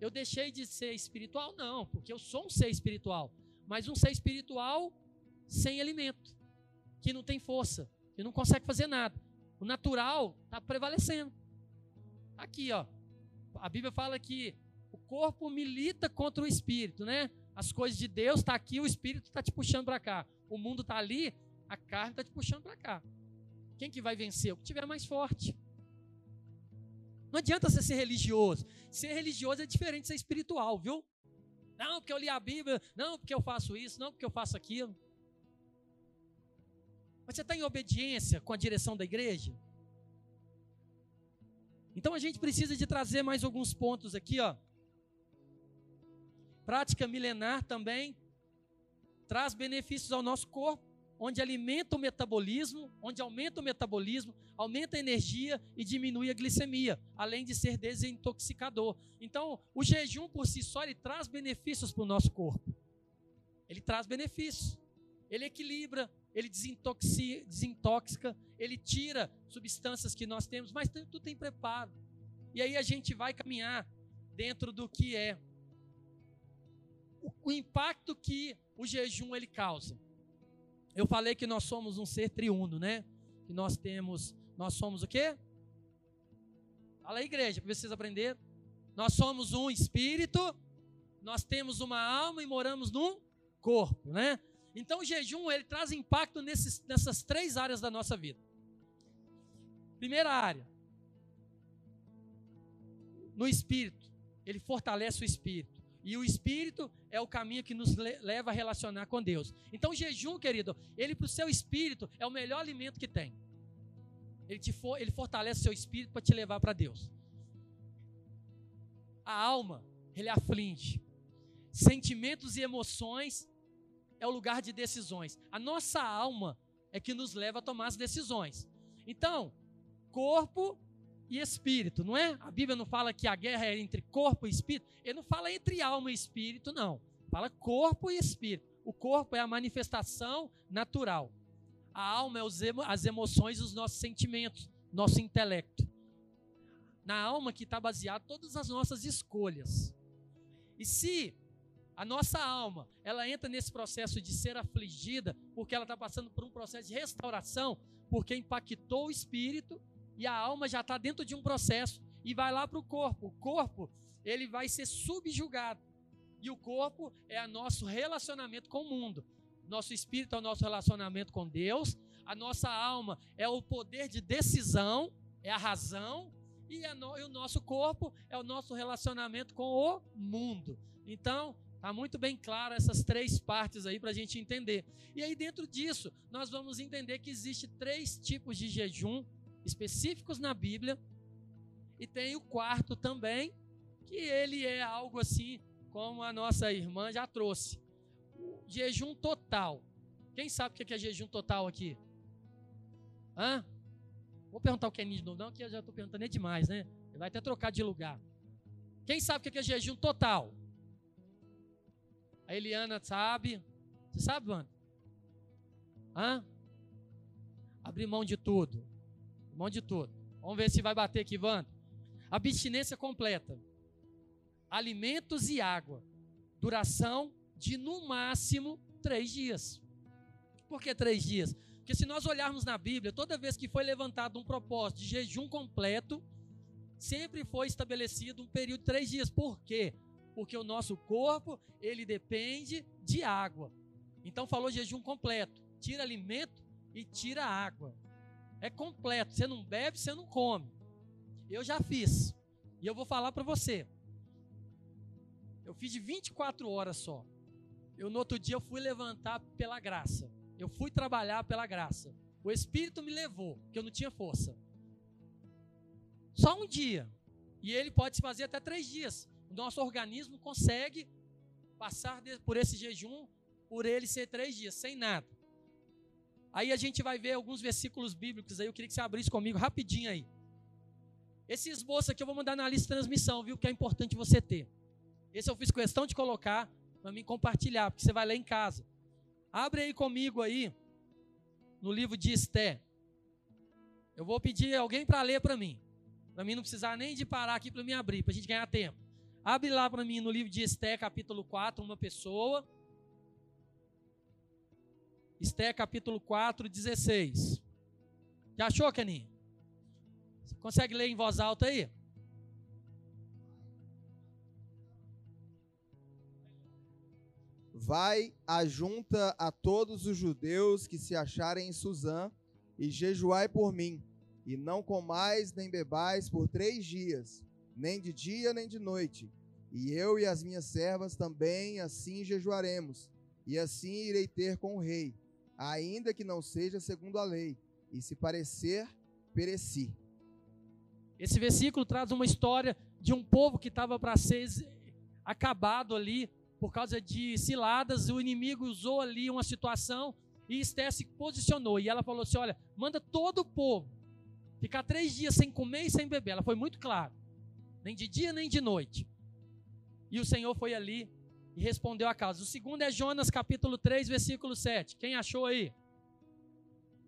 eu deixei de ser espiritual? Não, porque eu sou um ser espiritual. Mas um ser espiritual sem alimento, que não tem força, que não consegue fazer nada. O natural está prevalecendo. Aqui, ó. A Bíblia fala que o corpo milita contra o espírito, né? As coisas de Deus está aqui, o espírito está te puxando para cá. O mundo está ali, a carne está te puxando para cá. Quem que vai vencer? O que tiver mais forte. Não adianta você ser religioso. Ser religioso é diferente de ser espiritual, viu? Não, porque eu li a Bíblia, não, porque eu faço isso, não, porque eu faço aquilo. Mas você está em obediência com a direção da igreja? Então a gente precisa de trazer mais alguns pontos aqui, ó. Prática milenar também traz benefícios ao nosso corpo, onde alimenta o metabolismo, onde aumenta o metabolismo, aumenta a energia e diminui a glicemia, além de ser desintoxicador. Então, o jejum por si só ele traz benefícios para o nosso corpo. Ele traz benefícios. Ele equilibra, ele desintoxica, ele tira substâncias que nós temos, mas tudo tem preparo. E aí a gente vai caminhar dentro do que é o, o impacto que o jejum ele causa. Eu falei que nós somos um ser triuno, né? Que nós temos, nós somos o quê? Fala aí, igreja, para vocês aprenderem. Nós somos um espírito, nós temos uma alma e moramos num corpo, né? Então o jejum ele traz impacto nesses, nessas três áreas da nossa vida. Primeira área, no espírito, ele fortalece o espírito. E o espírito é o caminho que nos leva a relacionar com Deus. Então, o jejum, querido, ele para o seu espírito é o melhor alimento que tem. Ele, te for, ele fortalece o seu espírito para te levar para Deus. A alma, ele aflige. Sentimentos e emoções é o lugar de decisões. A nossa alma é que nos leva a tomar as decisões. Então, corpo e espírito, não é? A Bíblia não fala que a guerra é entre corpo e espírito. Ele não fala entre alma e espírito, não. Fala corpo e espírito. O corpo é a manifestação natural. A alma é as emoções os nossos sentimentos, nosso intelecto. Na alma que está baseado todas as nossas escolhas. E se a nossa alma, ela entra nesse processo de ser afligida, porque ela está passando por um processo de restauração, porque impactou o espírito e a alma já está dentro de um processo e vai lá para o corpo. O corpo, ele vai ser subjugado. E o corpo é o nosso relacionamento com o mundo. Nosso espírito é o nosso relacionamento com Deus. A nossa alma é o poder de decisão, é a razão. E, no, e o nosso corpo é o nosso relacionamento com o mundo. Então, Está muito bem claro essas três partes aí para a gente entender. E aí, dentro disso, nós vamos entender que existe três tipos de jejum específicos na Bíblia. E tem o quarto também, que ele é algo assim, como a nossa irmã já trouxe. O jejum total. Quem sabe o que é jejum total aqui? Hã? Vou perguntar o é de novo, não, que eu já estou perguntando é demais, né? Ele vai até trocar de lugar. Quem sabe o que é jejum total? A Eliana sabe. Você sabe, mano? Hã? Abrir mão de tudo. Monte de tudo. Vamos ver se vai bater aqui, Wanda. Abstinência completa. Alimentos e água. Duração de no máximo três dias. Por que três dias? Porque se nós olharmos na Bíblia, toda vez que foi levantado um propósito de jejum completo, sempre foi estabelecido um período de três dias. Por quê? Porque o nosso corpo, ele depende de água. Então falou jejum completo. Tira alimento e tira água. É completo. Você não bebe, você não come. Eu já fiz. E eu vou falar para você. Eu fiz de 24 horas só. Eu no outro dia eu fui levantar pela graça. Eu fui trabalhar pela graça. O Espírito me levou, porque eu não tinha força. Só um dia. E ele pode se fazer até três dias. Nosso organismo consegue passar por esse jejum por ele ser três dias, sem nada. Aí a gente vai ver alguns versículos bíblicos aí, eu queria que você abrisse comigo rapidinho aí. Esse esboço aqui eu vou mandar na lista de transmissão, viu? Que é importante você ter. Esse eu fiz questão de colocar para mim compartilhar, porque você vai ler em casa. Abre aí comigo aí, no livro de Esté. Eu vou pedir alguém para ler para mim. Para mim não precisar nem de parar aqui para mim abrir, para a gente ganhar tempo. Abre lá para mim no livro de Esté, capítulo 4, uma pessoa. Esté capítulo 4, 16. Já achou, Keninho? Você consegue ler em voz alta aí? Vai a junta a todos os judeus que se acharem em Suzã e jejuai por mim, e não comais nem bebais por três dias, nem de dia nem de noite. E eu e as minhas servas também assim jejuaremos, e assim irei ter com o rei ainda que não seja segundo a lei, e se parecer, pereci. Esse versículo traz uma história de um povo que estava para ser acabado ali por causa de ciladas, o inimigo usou ali uma situação E Esther se posicionou e ela falou assim: olha, manda todo o povo ficar três dias sem comer e sem beber. Ela foi muito clara, nem de dia nem de noite. E o Senhor foi ali e respondeu a causa. O segundo é Jonas capítulo 3, versículo 7. Quem achou aí?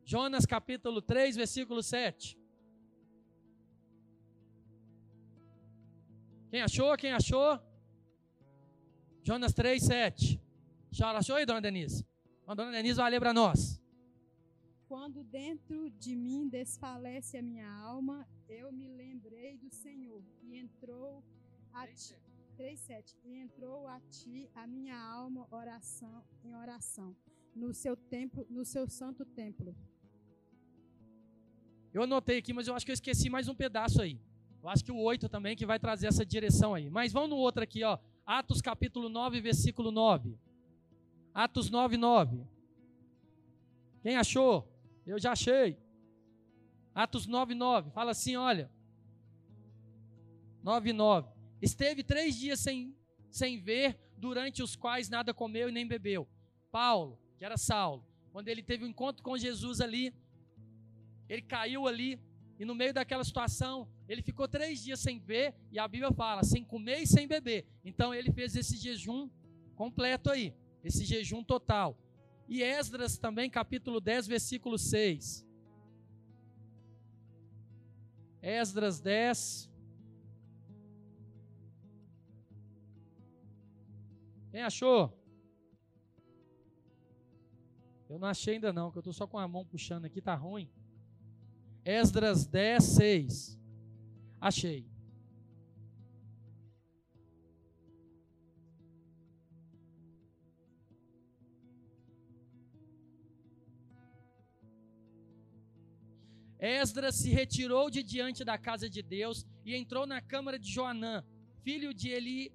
Jonas capítulo 3, versículo 7. Quem achou? Quem achou? Jonas 3, 7. Já achou aí, dona Denise? A dona Denise vai ler para nós. Quando dentro de mim desfalece a minha alma, eu me lembrei do Senhor e entrou a ti. 3:7 E entrou a ti a minha alma oração em oração no seu templo, no seu santo templo. Eu anotei aqui, mas eu acho que eu esqueci mais um pedaço aí. Eu acho que o 8 também que vai trazer essa direção aí. Mas vamos no outro aqui, ó. Atos capítulo 9, versículo 9. Atos 9, 9. Quem achou? Eu já achei. Atos 9, 9. Fala assim, olha. 9, 9. Esteve três dias sem, sem ver, durante os quais nada comeu e nem bebeu. Paulo, que era Saulo, quando ele teve um encontro com Jesus ali, ele caiu ali, e no meio daquela situação, ele ficou três dias sem ver, e a Bíblia fala, sem comer e sem beber. Então ele fez esse jejum completo aí esse jejum total. E Esdras também, capítulo 10, versículo 6. Esdras 10. Quem achou? Eu não achei ainda não, que eu estou só com a mão puxando aqui, tá ruim. Esdras 10, 6. Achei. Esdras se retirou de diante da casa de Deus e entrou na câmara de Joanã, filho de Eli,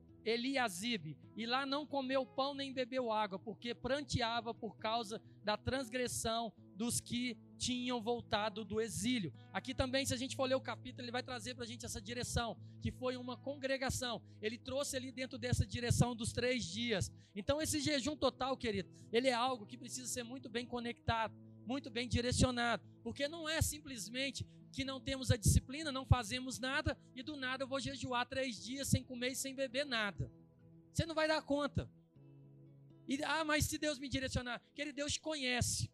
e lá não comeu pão nem bebeu água, porque pranteava por causa da transgressão dos que tinham voltado do exílio. Aqui também, se a gente for ler o capítulo, ele vai trazer para a gente essa direção, que foi uma congregação. Ele trouxe ali dentro dessa direção dos três dias. Então, esse jejum total, querido, ele é algo que precisa ser muito bem conectado muito bem direcionado, porque não é simplesmente que não temos a disciplina, não fazemos nada e do nada eu vou jejuar três dias sem comer e sem beber nada. Você não vai dar conta. E, ah, mas se Deus me direcionar, que Ele Deus te conhece.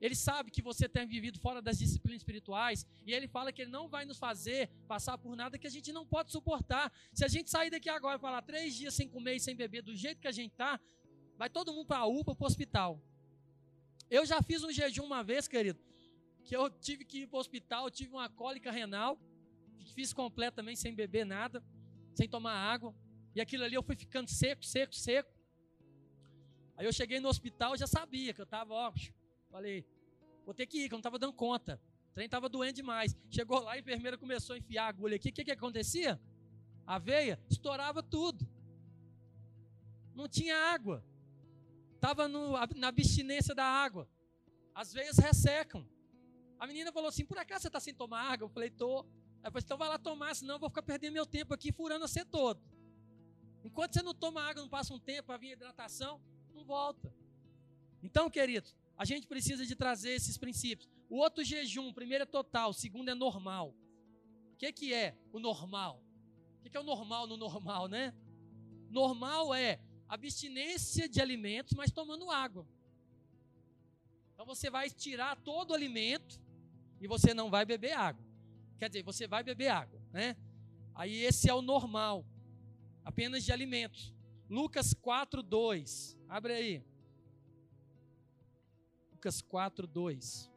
Ele sabe que você tem vivido fora das disciplinas espirituais e ele fala que ele não vai nos fazer passar por nada que a gente não pode suportar. Se a gente sair daqui agora e falar três dias sem comer e sem beber do jeito que a gente está, vai todo mundo para a UPA, para o hospital. Eu já fiz um jejum uma vez, querido, que eu tive que ir para o hospital, tive uma cólica renal, fiz completo também, sem beber nada, sem tomar água, e aquilo ali eu fui ficando seco, seco, seco. Aí eu cheguei no hospital, já sabia que eu estava, ó, falei, vou ter que ir, que eu não estava dando conta. O trem estava doendo demais. Chegou lá, a enfermeira começou a enfiar a agulha aqui. O que, que acontecia? A veia estourava tudo. Não tinha água estava na abstinência da água. Às vezes ressecam. A menina falou assim: por acaso você está sem tomar água? Eu falei: tô. Ela falou: então vai lá tomar, senão eu vou ficar perdendo meu tempo aqui furando você todo. Enquanto você não toma água, não passa um tempo para vir hidratação, não volta. Então, queridos, a gente precisa de trazer esses princípios. O outro jejum, primeiro é total, o segundo é normal. O que, que é o normal? O que, que é o normal no normal, né? Normal é abstinência de alimentos, mas tomando água. Então você vai tirar todo o alimento e você não vai beber água. Quer dizer, você vai beber água, né? Aí esse é o normal, apenas de alimentos. Lucas 4, 2. Abre aí. Lucas 4, 2.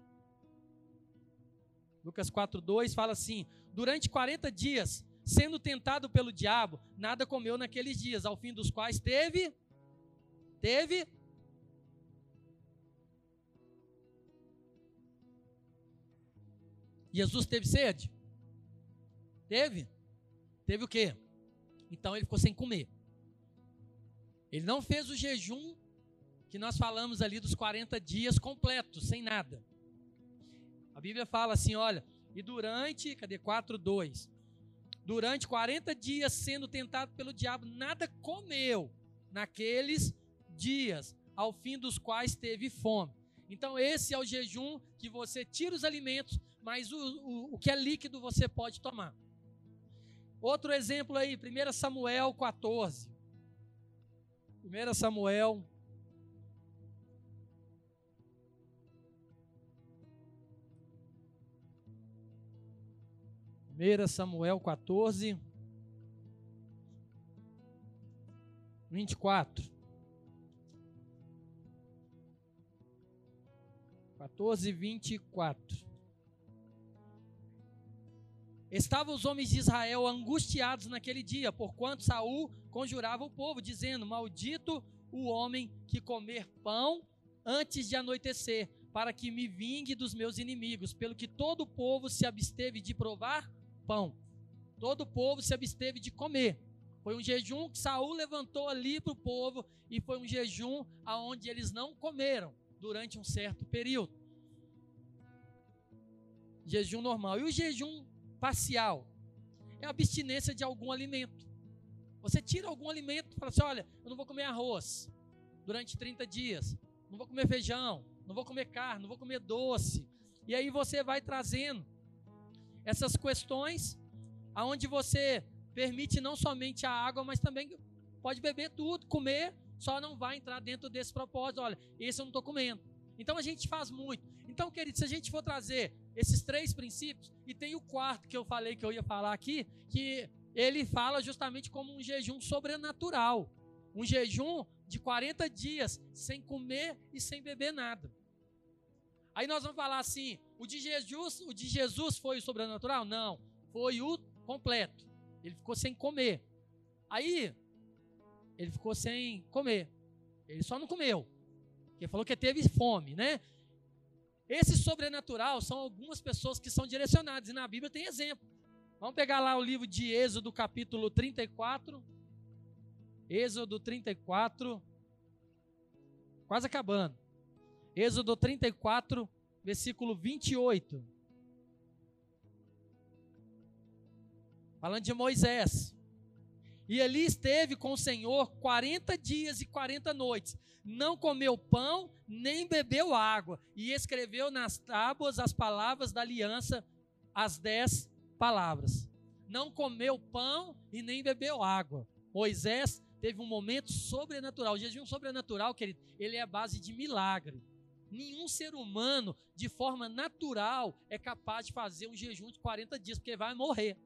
Lucas 4, 2 fala assim: Durante 40 dias sendo tentado pelo diabo, nada comeu naqueles dias, ao fim dos quais teve. Teve. Jesus teve sede? Teve? Teve o quê? Então ele ficou sem comer. Ele não fez o jejum que nós falamos ali dos 40 dias completos, sem nada. A Bíblia fala assim, olha, e durante, cadê 4, 2? Durante 40 dias sendo tentado pelo diabo, nada comeu naqueles dias, ao fim dos quais teve fome. Então, esse é o jejum que você tira os alimentos, mas o, o, o que é líquido você pode tomar. Outro exemplo aí, 1 Samuel 14. 1 Samuel 1 Samuel 14, 24. 14, 24. Estavam os homens de Israel angustiados naquele dia, porquanto Saul conjurava o povo, dizendo: Maldito o homem que comer pão antes de anoitecer, para que me vingue dos meus inimigos, pelo que todo o povo se absteve de provar pão. Todo o povo se absteve de comer. Foi um jejum que Saul levantou ali para o povo e foi um jejum aonde eles não comeram durante um certo período. Jejum normal. E o jejum parcial é a abstinência de algum alimento. Você tira algum alimento e fala assim: olha, eu não vou comer arroz durante 30 dias, não vou comer feijão, não vou comer carne, não vou comer doce. E aí você vai trazendo essas questões aonde você permite não somente a água, mas também pode beber tudo, comer, só não vai entrar dentro desse propósito. Olha, esse eu não estou comendo. Então a gente faz muito. Então, querido, se a gente for trazer esses três princípios, e tem o quarto que eu falei que eu ia falar aqui, que ele fala justamente como um jejum sobrenatural. Um jejum de 40 dias sem comer e sem beber nada. Aí nós vamos falar assim: o de Jesus, o de Jesus foi o sobrenatural? Não, foi o completo. Ele ficou sem comer. Aí ele ficou sem comer. Ele só não comeu. Ele falou que teve fome, né? Esse sobrenatural são algumas pessoas que são direcionadas, e na Bíblia tem exemplo. Vamos pegar lá o livro de Êxodo, capítulo 34. Êxodo 34. Quase acabando. Êxodo 34, versículo 28. Falando de Moisés. E ali esteve com o Senhor 40 dias e 40 noites. Não comeu pão, nem bebeu água. E escreveu nas tábuas as palavras da aliança, as dez palavras. Não comeu pão e nem bebeu água. Moisés teve um momento sobrenatural. O jejum sobrenatural, querido, ele é a base de milagre. Nenhum ser humano, de forma natural, é capaz de fazer um jejum de 40 dias, porque vai morrer.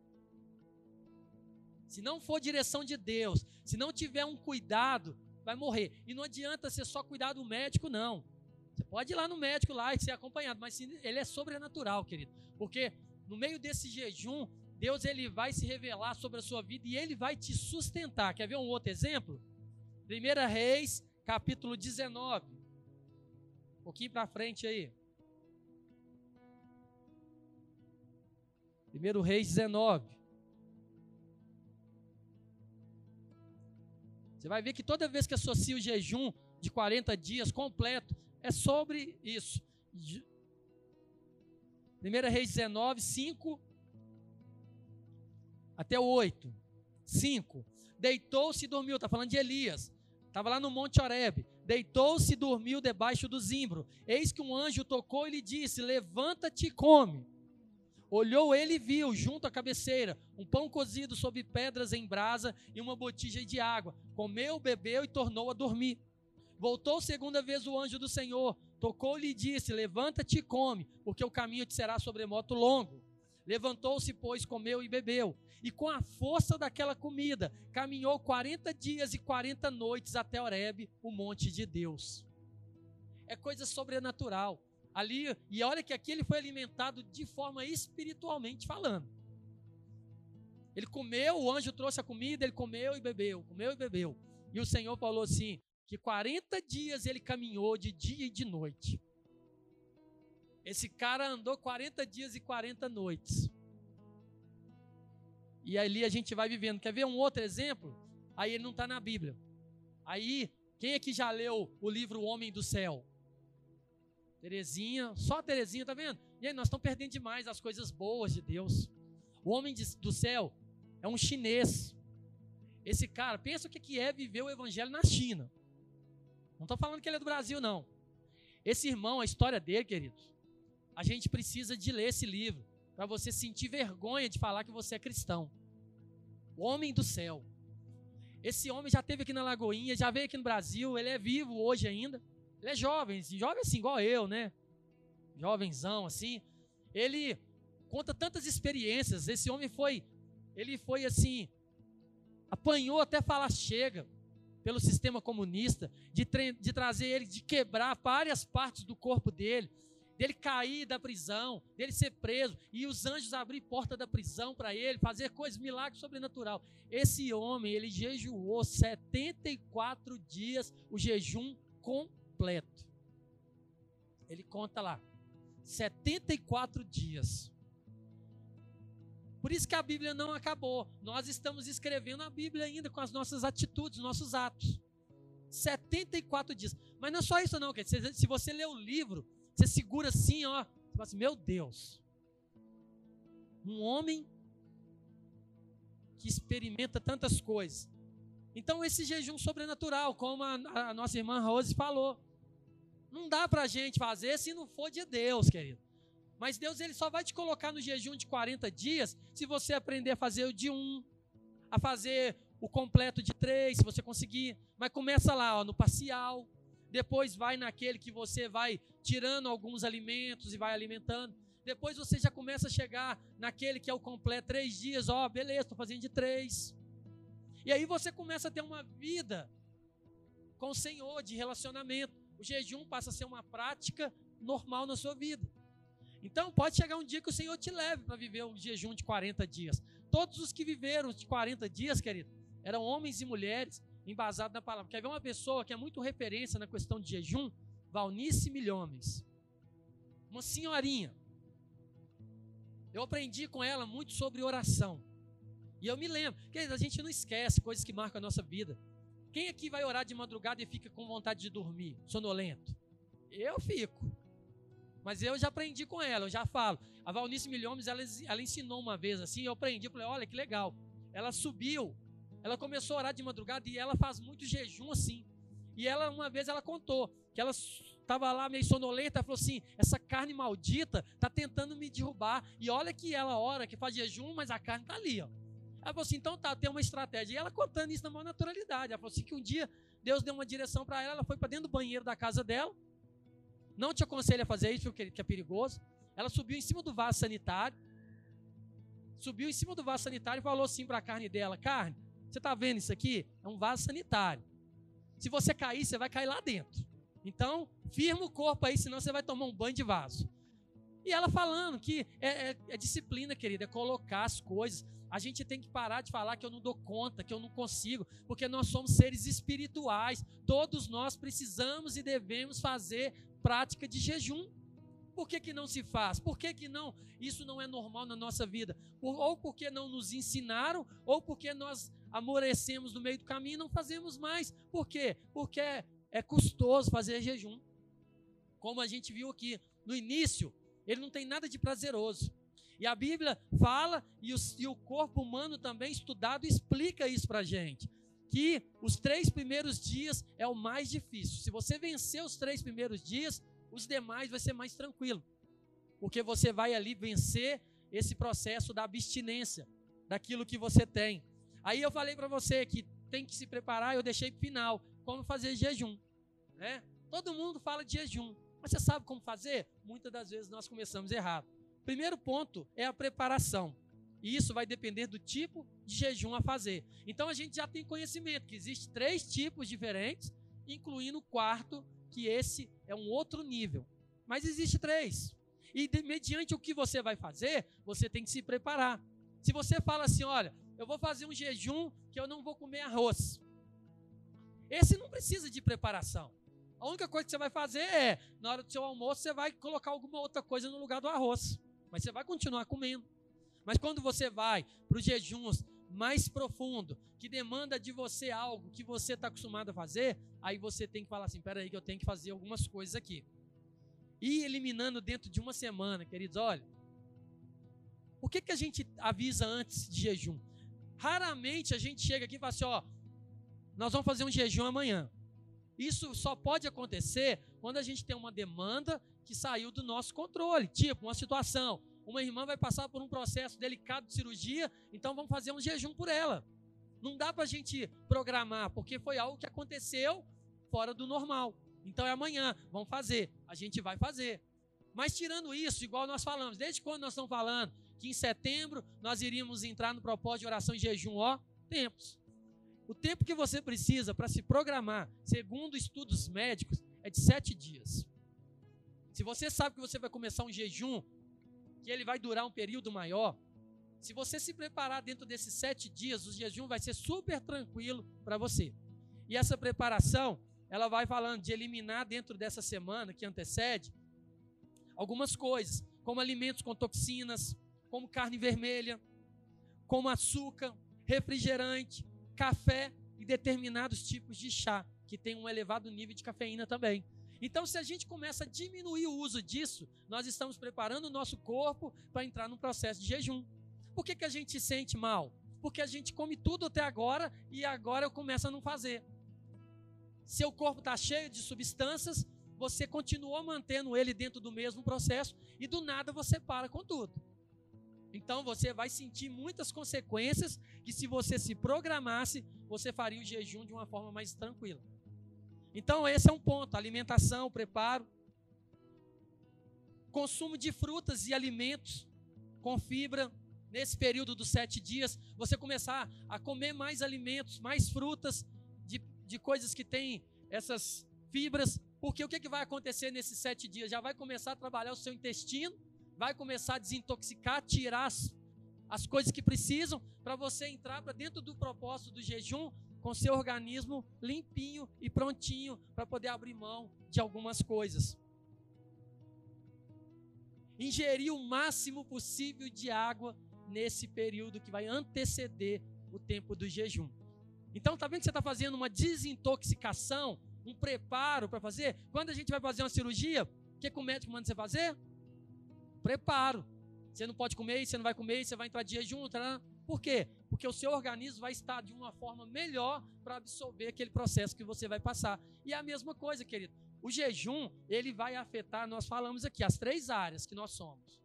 Se não for direção de Deus, se não tiver um cuidado, vai morrer. E não adianta ser só cuidar do médico, não. Você pode ir lá no médico lá e ser acompanhado, mas ele é sobrenatural, querido. Porque no meio desse jejum, Deus ele vai se revelar sobre a sua vida e ele vai te sustentar. Quer ver um outro exemplo? 1 Reis, capítulo 19 pouquinho para frente aí. 1 Reis 19. Você vai ver que toda vez que associa o jejum de 40 dias completo, é sobre isso. 1 Reis 19, 5 até o 8. 5. Deitou-se e dormiu. Está falando de Elias. Estava lá no Monte Oreb. Deitou-se e dormiu debaixo do zimbro. Eis que um anjo tocou e lhe disse: Levanta-te e come. Olhou ele e viu, junto à cabeceira, um pão cozido sobre pedras em brasa e uma botija de água. Comeu, bebeu e tornou a dormir. Voltou segunda vez o anjo do Senhor, tocou-lhe e disse: Levanta-te e come, porque o caminho te será sobremoto longo. Levantou-se, pois, comeu e bebeu e com a força daquela comida, caminhou 40 dias e 40 noites até Horebe, o monte de Deus. É coisa sobrenatural. Ali, e olha que aqui ele foi alimentado de forma espiritualmente falando. Ele comeu, o anjo trouxe a comida, ele comeu e bebeu, comeu e bebeu. E o Senhor falou assim: que 40 dias ele caminhou de dia e de noite. Esse cara andou 40 dias e 40 noites. E ali a gente vai vivendo. Quer ver um outro exemplo? Aí ele não está na Bíblia. Aí, quem é que já leu o livro O Homem do Céu? Terezinha, só Terezinha, tá vendo? E aí, nós estamos perdendo demais as coisas boas de Deus. O Homem do Céu é um chinês. Esse cara, pensa o que é viver o evangelho na China. Não estou falando que ele é do Brasil, não. Esse irmão, a história dele, queridos, a gente precisa de ler esse livro para você sentir vergonha de falar que você é cristão. O homem do céu. Esse homem já teve aqui na Lagoinha, já veio aqui no Brasil, ele é vivo hoje ainda. Ele é jovem, jovem assim, igual eu, né? Jovenzão, assim. Ele conta tantas experiências. Esse homem foi, ele foi assim, apanhou até falar chega pelo sistema comunista, de, de trazer ele, de quebrar várias partes do corpo dele, dele cair da prisão, dele ser preso, e os anjos abrir porta da prisão para ele, fazer coisas, milagres sobrenatural. Esse homem, ele jejuou 74 dias, o jejum completo. Ele conta lá, 74 dias. Por isso que a Bíblia não acabou. Nós estamos escrevendo a Bíblia ainda com as nossas atitudes, nossos atos. 74 dias. Mas não é só isso, não. Se você lê o livro, você segura assim, ó. Você fala assim, meu Deus. Um homem que experimenta tantas coisas. Então, esse jejum sobrenatural, como a, a nossa irmã Rose falou, não dá para a gente fazer se não for de Deus, querido. Mas Deus ele só vai te colocar no jejum de 40 dias se você aprender a fazer o de um, a fazer o completo de três, se você conseguir. Mas começa lá, ó, no parcial. Depois vai naquele que você vai tirando alguns alimentos e vai alimentando. Depois você já começa a chegar naquele que é o completo, três dias, ó, beleza, estou fazendo de três. E aí você começa a ter uma vida com o Senhor, de relacionamento. O jejum passa a ser uma prática normal na sua vida. Então pode chegar um dia que o Senhor te leve para viver um jejum de 40 dias. Todos os que viveram de 40 dias, querido, eram homens e mulheres embasados na palavra. Quer ver uma pessoa que é muito referência na questão de jejum? Valnice Milhomes. Uma senhorinha. Eu aprendi com ela muito sobre oração. E eu me lembro, querido, a gente não esquece coisas que marcam a nossa vida. Quem aqui vai orar de madrugada e fica com vontade de dormir, sonolento? Eu fico. Mas eu já aprendi com ela, eu já falo. A Valnice Milhomes, ela, ela ensinou uma vez assim, eu aprendi, eu falei, olha que legal. Ela subiu, ela começou a orar de madrugada e ela faz muito jejum assim. E ela, uma vez, ela contou que ela estava lá meio sonolenta, falou assim, essa carne maldita está tentando me derrubar. E olha que ela ora, que faz jejum, mas a carne está ali, ó. Ela falou assim, então tá, tem uma estratégia. E ela contando isso na maior naturalidade. Ela falou assim que um dia Deus deu uma direção para ela, ela foi para dentro do banheiro da casa dela, não te aconselho a fazer isso, porque é perigoso. Ela subiu em cima do vaso sanitário. Subiu em cima do vaso sanitário e falou assim para a carne dela: Carne, você está vendo isso aqui? É um vaso sanitário. Se você cair, você vai cair lá dentro. Então, firma o corpo aí, senão você vai tomar um banho de vaso. E ela falando que é, é, é disciplina, querida, é colocar as coisas. A gente tem que parar de falar que eu não dou conta, que eu não consigo, porque nós somos seres espirituais. Todos nós precisamos e devemos fazer prática de jejum. Por que, que não se faz? Por que, que não? Isso não é normal na nossa vida. ou porque não nos ensinaram, ou porque nós amorecemos no meio do caminho e não fazemos mais. Por quê? Porque é, é custoso fazer jejum. Como a gente viu aqui no início, ele não tem nada de prazeroso. E a Bíblia fala, e o, e o corpo humano também estudado explica isso para a gente que os três primeiros dias é o mais difícil. Se você vencer os três primeiros dias, os demais vai ser mais tranquilo. Porque você vai ali vencer esse processo da abstinência daquilo que você tem. Aí eu falei para você que tem que se preparar, eu deixei para final, como fazer jejum, né? Todo mundo fala de jejum, mas você sabe como fazer? Muitas das vezes nós começamos errado. Primeiro ponto é a preparação. E isso vai depender do tipo de jejum a fazer. Então a gente já tem conhecimento que existe três tipos diferentes, incluindo o quarto, que esse é um outro nível. Mas existe três. E de, mediante o que você vai fazer, você tem que se preparar. Se você fala assim, olha, eu vou fazer um jejum que eu não vou comer arroz. Esse não precisa de preparação. A única coisa que você vai fazer é, na hora do seu almoço, você vai colocar alguma outra coisa no lugar do arroz. Mas você vai continuar comendo. Mas quando você vai para os jejuns mais profundo, que demanda de você algo que você está acostumado a fazer, aí você tem que falar assim: peraí, que eu tenho que fazer algumas coisas aqui. E eliminando dentro de uma semana, queridos, olha. O que, que a gente avisa antes de jejum? Raramente a gente chega aqui e fala assim: ó, nós vamos fazer um jejum amanhã. isso só pode acontecer quando a gente tem uma demanda que saiu do nosso controle. Tipo, uma situação, uma irmã vai passar por um processo delicado de cirurgia, então vamos fazer um jejum por ela. Não dá para a gente programar, porque foi algo que aconteceu fora do normal. Então é amanhã, vamos fazer. A gente vai fazer. Mas tirando isso, igual nós falamos, desde quando nós estamos falando que em setembro nós iríamos entrar no propósito de oração e jejum, ó, tempos. O tempo que você precisa para se programar, segundo estudos médicos, é de sete dias. Se você sabe que você vai começar um jejum, que ele vai durar um período maior, se você se preparar dentro desses sete dias, o jejum vai ser super tranquilo para você. E essa preparação, ela vai falando de eliminar dentro dessa semana que antecede algumas coisas, como alimentos com toxinas, como carne vermelha, como açúcar, refrigerante, café e determinados tipos de chá, que tem um elevado nível de cafeína também. Então, se a gente começa a diminuir o uso disso, nós estamos preparando o nosso corpo para entrar num processo de jejum. Por que, que a gente se sente mal? Porque a gente come tudo até agora e agora eu começo a não fazer. Seu corpo está cheio de substâncias, você continuou mantendo ele dentro do mesmo processo e do nada você para com tudo. Então você vai sentir muitas consequências que se você se programasse, você faria o jejum de uma forma mais tranquila. Então esse é um ponto, alimentação, preparo, consumo de frutas e alimentos com fibra nesse período dos sete dias, você começar a comer mais alimentos, mais frutas de, de coisas que têm essas fibras, porque o que, que vai acontecer nesses sete dias? Já vai começar a trabalhar o seu intestino vai começar a desintoxicar, tirar as, as coisas que precisam, para você entrar para dentro do propósito do jejum com seu organismo limpinho e prontinho para poder abrir mão de algumas coisas. Ingerir o máximo possível de água nesse período que vai anteceder o tempo do jejum. Então, tá vendo que você está fazendo uma desintoxicação, um preparo para fazer? Quando a gente vai fazer uma cirurgia, o que, que o médico manda você fazer? Preparo. Você não pode comer, você não vai comer, você vai entrar de jejum. Tá? Por quê? Porque o seu organismo vai estar de uma forma melhor para absorver aquele processo que você vai passar. E é a mesma coisa, querido. O jejum, ele vai afetar, nós falamos aqui, as três áreas que nós somos.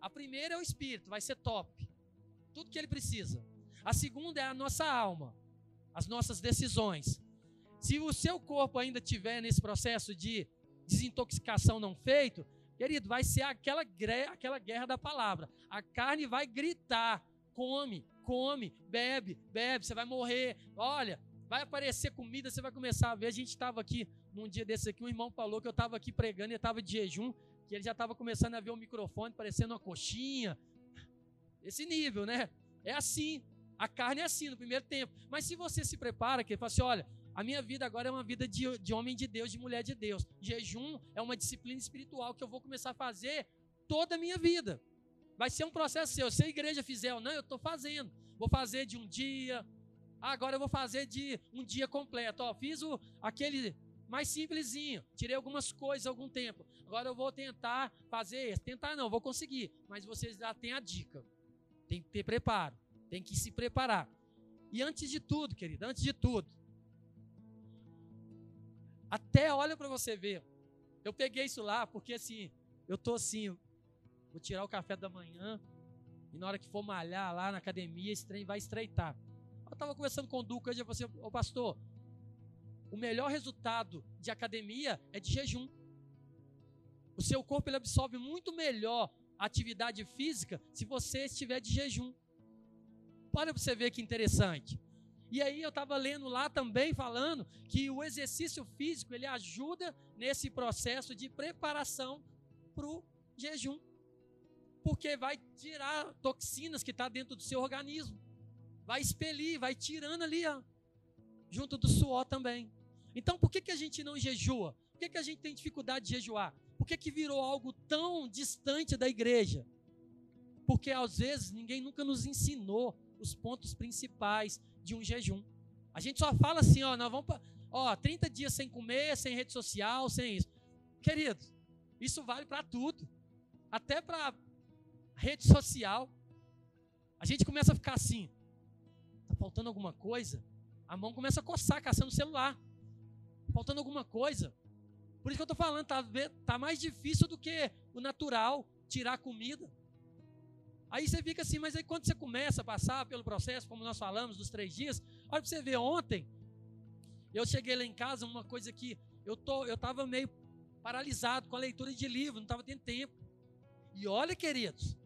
A primeira é o espírito, vai ser top. Tudo que ele precisa. A segunda é a nossa alma, as nossas decisões. Se o seu corpo ainda tiver nesse processo de desintoxicação não feito, Querido, vai ser aquela, aquela guerra da palavra. A carne vai gritar: come, come, bebe, bebe, você vai morrer. Olha, vai aparecer comida, você vai começar a ver. A gente estava aqui, num dia desse aqui, um irmão falou que eu estava aqui pregando, ele estava de jejum, que ele já estava começando a ver o microfone parecendo uma coxinha. Esse nível, né? É assim. A carne é assim no primeiro tempo. Mas se você se prepara, que ele fala assim: olha, a minha vida agora é uma vida de, de homem de Deus, de mulher de Deus. Jejum é uma disciplina espiritual que eu vou começar a fazer toda a minha vida. Vai ser um processo seu. Se a igreja fizer ou não, eu estou fazendo. Vou fazer de um dia. agora eu vou fazer de um dia completo. Ó, fiz o, aquele mais simplesinho. Tirei algumas coisas algum tempo. Agora eu vou tentar fazer. Tentar não, vou conseguir. Mas vocês já têm a dica. Tem que ter preparo. Tem que se preparar. E antes de tudo, querido, antes de tudo, até olha para você ver. Eu peguei isso lá porque assim, eu tô assim, vou tirar o café da manhã e na hora que for malhar lá na academia, esse trem vai estreitar. Eu estava conversando com o Duca, eu falei assim, ô pastor, o melhor resultado de academia é de jejum. O seu corpo ele absorve muito melhor a atividade física se você estiver de jejum. Olha para você ver que interessante. E aí eu estava lendo lá também falando que o exercício físico ele ajuda nesse processo de preparação para o jejum. Porque vai tirar toxinas que está dentro do seu organismo. Vai expelir, vai tirando ali, ó, junto do suor também. Então por que, que a gente não jejua? Por que, que a gente tem dificuldade de jejuar? Por que, que virou algo tão distante da igreja? Porque às vezes ninguém nunca nos ensinou os pontos principais de um jejum. A gente só fala assim, ó, nós vamos para, ó, 30 dias sem comer, sem rede social, sem isso. Queridos, isso vale para tudo. Até para rede social. A gente começa a ficar assim, tá faltando alguma coisa? A mão começa a coçar, caçando o celular. Faltando alguma coisa. Por isso que eu estou falando, tá, tá mais difícil do que o natural, tirar comida. Aí você fica assim, mas aí quando você começa a passar pelo processo, como nós falamos, dos três dias, olha para você ver, ontem, eu cheguei lá em casa, uma coisa que eu tô, eu estava meio paralisado com a leitura de livro, não estava tendo tempo. E olha, queridos,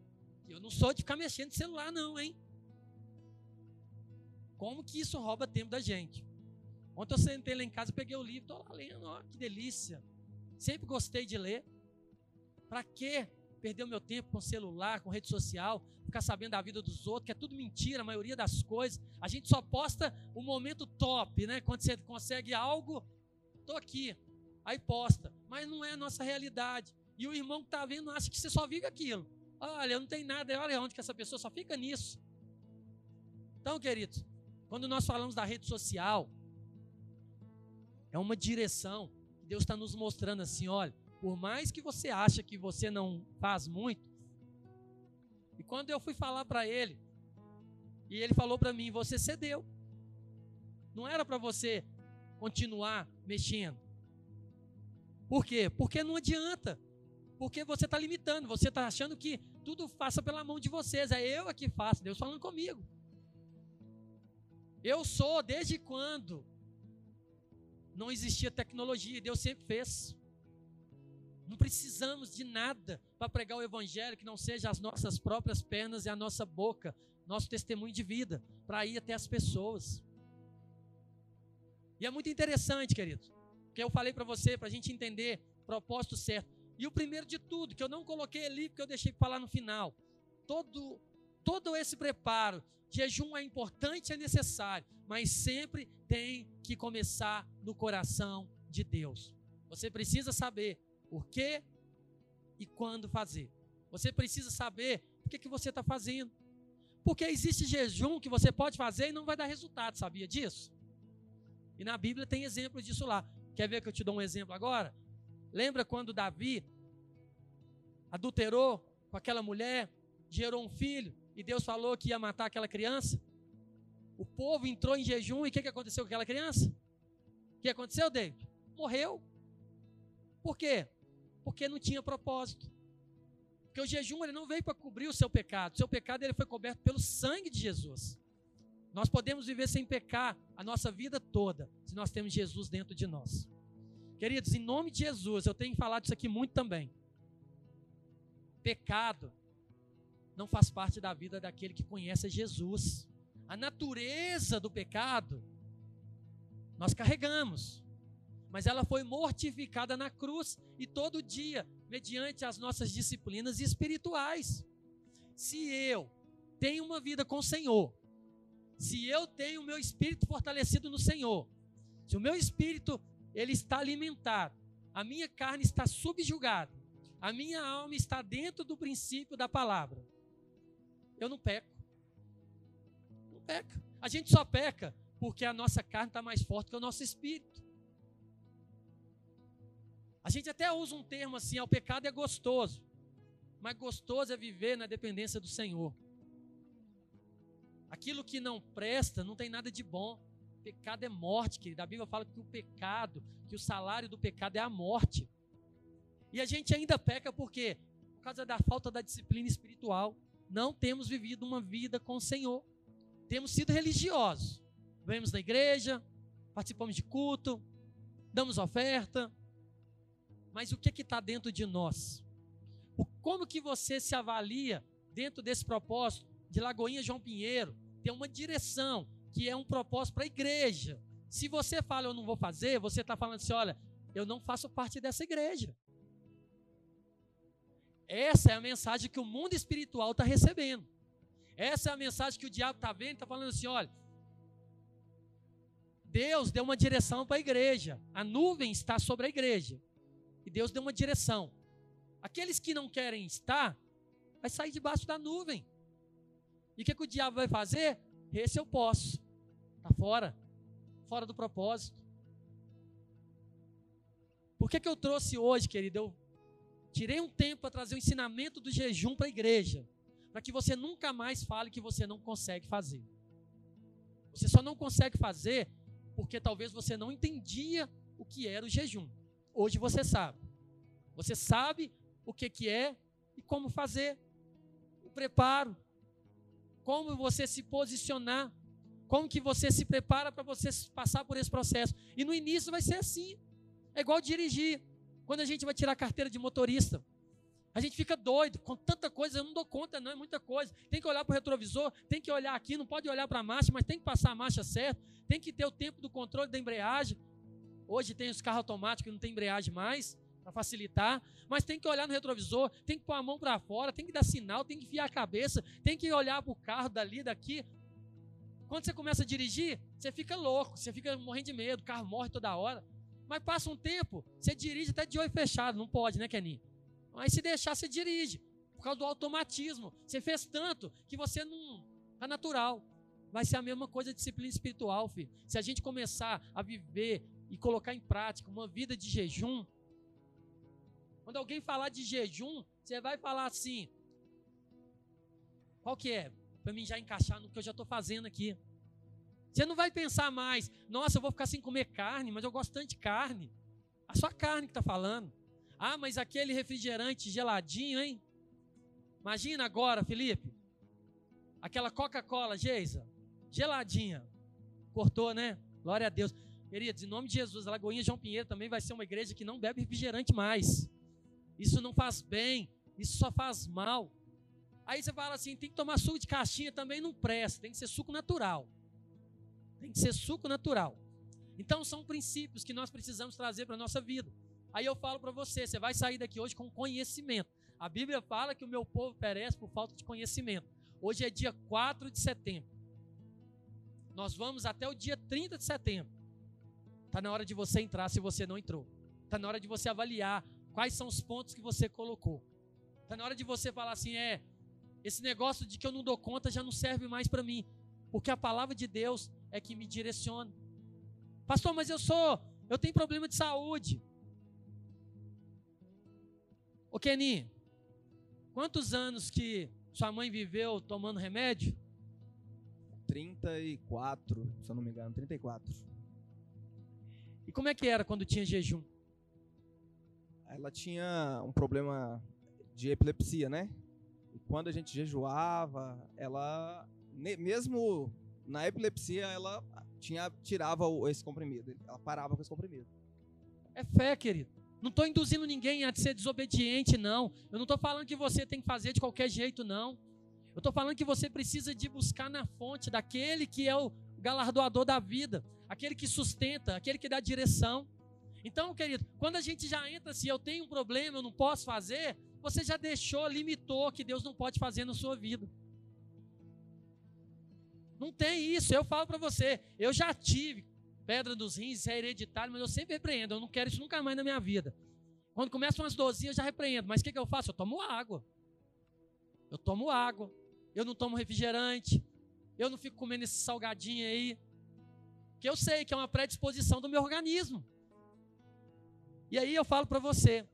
eu não sou de ficar mexendo no celular, não, hein? Como que isso rouba tempo da gente? Ontem eu sentei lá em casa, peguei o livro, estou lá lendo, ó, que delícia. Sempre gostei de ler. Para quê? Perder o meu tempo com celular, com rede social, ficar sabendo da vida dos outros, que é tudo mentira, a maioria das coisas. A gente só posta o momento top, né? Quando você consegue algo, estou aqui. Aí posta. Mas não é a nossa realidade. E o irmão que está vendo acha que você só vive aquilo. Olha, não tem nada, olha onde que essa pessoa só fica nisso. Então, queridos, quando nós falamos da rede social, é uma direção que Deus está nos mostrando assim, olha, por mais que você acha que você não faz muito, e quando eu fui falar para ele, e ele falou para mim, você cedeu. Não era para você continuar mexendo. Por quê? Porque não adianta. Porque você está limitando, você está achando que tudo faça pela mão de vocês. É eu que faço, Deus falando comigo. Eu sou desde quando não existia tecnologia, Deus sempre fez. Não precisamos de nada para pregar o evangelho que não seja as nossas próprias pernas e a nossa boca, nosso testemunho de vida, para ir até as pessoas. E é muito interessante, queridos, que eu falei para você, para a gente entender o propósito certo. E o primeiro de tudo, que eu não coloquei ali, porque eu deixei para falar no final. Todo, todo esse preparo, jejum é importante, é necessário, mas sempre tem que começar no coração de Deus. Você precisa saber o que e quando fazer. Você precisa saber o que, que você está fazendo. Porque existe jejum que você pode fazer e não vai dar resultado, sabia disso? E na Bíblia tem exemplo disso lá. Quer ver que eu te dou um exemplo agora? Lembra quando Davi adulterou com aquela mulher, gerou um filho e Deus falou que ia matar aquela criança? O povo entrou em jejum e o que, que aconteceu com aquela criança? O que aconteceu, David? Morreu. Por quê? Porque não tinha propósito. Porque o jejum ele não veio para cobrir o seu pecado. O seu pecado ele foi coberto pelo sangue de Jesus. Nós podemos viver sem pecar a nossa vida toda, se nós temos Jesus dentro de nós. Queridos, em nome de Jesus, eu tenho falado isso aqui muito também. Pecado não faz parte da vida daquele que conhece Jesus. A natureza do pecado nós carregamos, mas ela foi mortificada na cruz e todo dia, mediante as nossas disciplinas espirituais. Se eu tenho uma vida com o Senhor, se eu tenho o meu espírito fortalecido no Senhor, se o meu espírito ele está alimentado, a minha carne está subjugada, a minha alma está dentro do princípio da palavra. Eu não peco. Não peca. A gente só peca porque a nossa carne está mais forte que o nosso espírito. A gente até usa um termo assim, o pecado é gostoso. Mas gostoso é viver na dependência do Senhor. Aquilo que não presta não tem nada de bom. Pecado é morte, querido. A Bíblia fala que o pecado, que o salário do pecado é a morte. E a gente ainda peca por quê? Por causa da falta da disciplina espiritual. Não temos vivido uma vida com o Senhor. Temos sido religiosos. Vemos na igreja, participamos de culto, damos oferta. Mas o que está dentro de nós? Como que você se avalia dentro desse propósito de Lagoinha João Pinheiro? Tem uma direção, que é um propósito para a igreja. Se você fala eu não vou fazer, você está falando assim: olha, eu não faço parte dessa igreja. Essa é a mensagem que o mundo espiritual está recebendo. Essa é a mensagem que o diabo está vendo, está falando assim: olha, Deus deu uma direção para a igreja. A nuvem está sobre a igreja. E Deus deu uma direção. Aqueles que não querem estar, vai sair debaixo da nuvem. E o que, que o diabo vai fazer? Esse eu posso. Está fora. Fora do propósito. Por que, que eu trouxe hoje, querido? Eu tirei um tempo para trazer o ensinamento do jejum para a igreja. Para que você nunca mais fale que você não consegue fazer. Você só não consegue fazer porque talvez você não entendia o que era o jejum. Hoje você sabe. Você sabe o que, que é e como fazer. O preparo. Como você se posicionar. Como que você se prepara para você passar por esse processo. E no início vai ser assim. É igual dirigir. Quando a gente vai tirar a carteira de motorista. A gente fica doido com tanta coisa, eu não dou conta, não é muita coisa. Tem que olhar para o retrovisor, tem que olhar aqui, não pode olhar para a marcha, mas tem que passar a marcha certa, tem que ter o tempo do controle da embreagem. Hoje tem os carros automáticos que não tem embreagem mais, para facilitar, mas tem que olhar no retrovisor, tem que pôr a mão para fora, tem que dar sinal, tem que enfiar a cabeça, tem que olhar para o carro dali, daqui. Quando você começa a dirigir, você fica louco, você fica morrendo de medo, o carro morre toda hora. Mas passa um tempo, você dirige até de olho fechado, não pode, né, Keninho? Mas se deixar, você dirige. Por causa do automatismo. Você fez tanto que você não. Está natural. Vai ser a mesma coisa de disciplina espiritual, filho. Se a gente começar a viver e colocar em prática uma vida de jejum. Quando alguém falar de jejum, você vai falar assim. Qual que é? Para mim já encaixar no que eu já estou fazendo aqui. Você não vai pensar mais, nossa, eu vou ficar sem comer carne, mas eu gosto tanto de carne. A sua carne que está falando. Ah, mas aquele refrigerante geladinho, hein? Imagina agora, Felipe. Aquela Coca-Cola, Geisa, geladinha. Cortou, né? Glória a Deus. Queridos, em nome de Jesus, a Lagoinha João Pinheiro também vai ser uma igreja que não bebe refrigerante mais. Isso não faz bem, isso só faz mal. Aí você fala assim: tem que tomar suco de caixinha, também não presta, tem que ser suco natural. Tem que ser suco natural. Então são princípios que nós precisamos trazer para a nossa vida. Aí eu falo para você, você vai sair daqui hoje com conhecimento. A Bíblia fala que o meu povo perece por falta de conhecimento. Hoje é dia 4 de setembro. Nós vamos até o dia 30 de setembro. Está na hora de você entrar se você não entrou. Está na hora de você avaliar quais são os pontos que você colocou. Está na hora de você falar assim: é, esse negócio de que eu não dou conta já não serve mais para mim. Porque a palavra de Deus é que me direciona. Pastor, mas eu sou, eu tenho problema de saúde. Ô Kenny, quantos anos que sua mãe viveu tomando remédio? 34, se eu não me engano, 34. E como é que era quando tinha jejum? Ela tinha um problema de epilepsia, né? E quando a gente jejuava, ela, mesmo na epilepsia, ela tinha, tirava esse comprimido, ela parava com esse comprimido. É fé, querido. Não estou induzindo ninguém a ser desobediente, não. Eu não estou falando que você tem que fazer de qualquer jeito, não. Eu estou falando que você precisa de buscar na fonte daquele que é o galardoador da vida, aquele que sustenta, aquele que dá direção. Então, querido, quando a gente já entra assim, eu tenho um problema, eu não posso fazer, você já deixou, limitou que Deus não pode fazer na sua vida. Não tem isso. Eu falo para você, eu já tive pedra dos rins, é hereditário, mas eu sempre repreendo, eu não quero isso nunca mais na minha vida. Quando começam umas dorzinhas, eu já repreendo, mas o que, que eu faço? Eu tomo água. Eu tomo água. Eu não tomo refrigerante. Eu não fico comendo esse salgadinho aí. Que eu sei que é uma predisposição do meu organismo. E aí eu falo para você.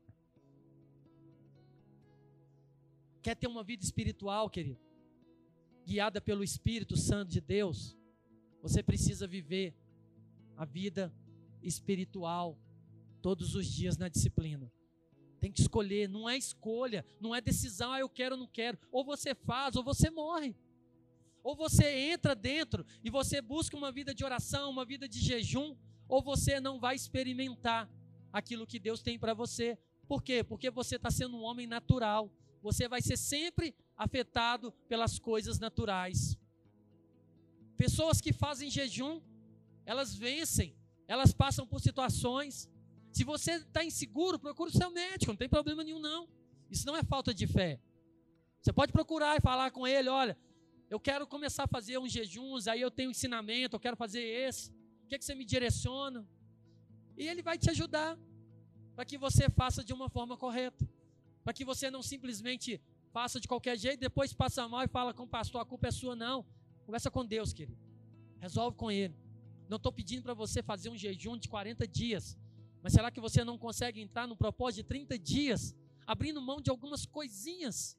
Quer ter uma vida espiritual, querido? Guiada pelo Espírito Santo de Deus? Você precisa viver a vida espiritual todos os dias na disciplina. Tem que escolher, não é escolha, não é decisão, ah, eu quero ou não quero. Ou você faz, ou você morre. Ou você entra dentro e você busca uma vida de oração, uma vida de jejum, ou você não vai experimentar aquilo que Deus tem para você. Por quê? Porque você está sendo um homem natural. Você vai ser sempre afetado pelas coisas naturais. Pessoas que fazem jejum elas vencem, elas passam por situações. Se você está inseguro, procure o seu médico, não tem problema nenhum, não. Isso não é falta de fé. Você pode procurar e falar com ele: olha, eu quero começar a fazer uns jejuns, aí eu tenho ensinamento, eu quero fazer esse. O que, é que você me direciona? E ele vai te ajudar para que você faça de uma forma correta. Para que você não simplesmente faça de qualquer jeito, depois passa mal e fala com o pastor, a culpa é sua, não. Conversa com Deus, querido. Resolve com ele. Não estou pedindo para você fazer um jejum de 40 dias. Mas será que você não consegue entrar no propósito de 30 dias, abrindo mão de algumas coisinhas?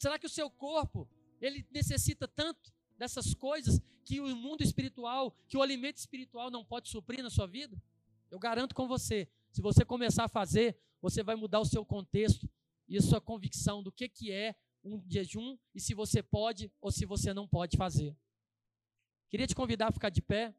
Será que o seu corpo, ele necessita tanto dessas coisas que o mundo espiritual, que o alimento espiritual não pode suprir na sua vida? Eu garanto com você, se você começar a fazer, você vai mudar o seu contexto e a sua convicção do que, que é um jejum e se você pode ou se você não pode fazer. Queria te convidar a ficar de pé.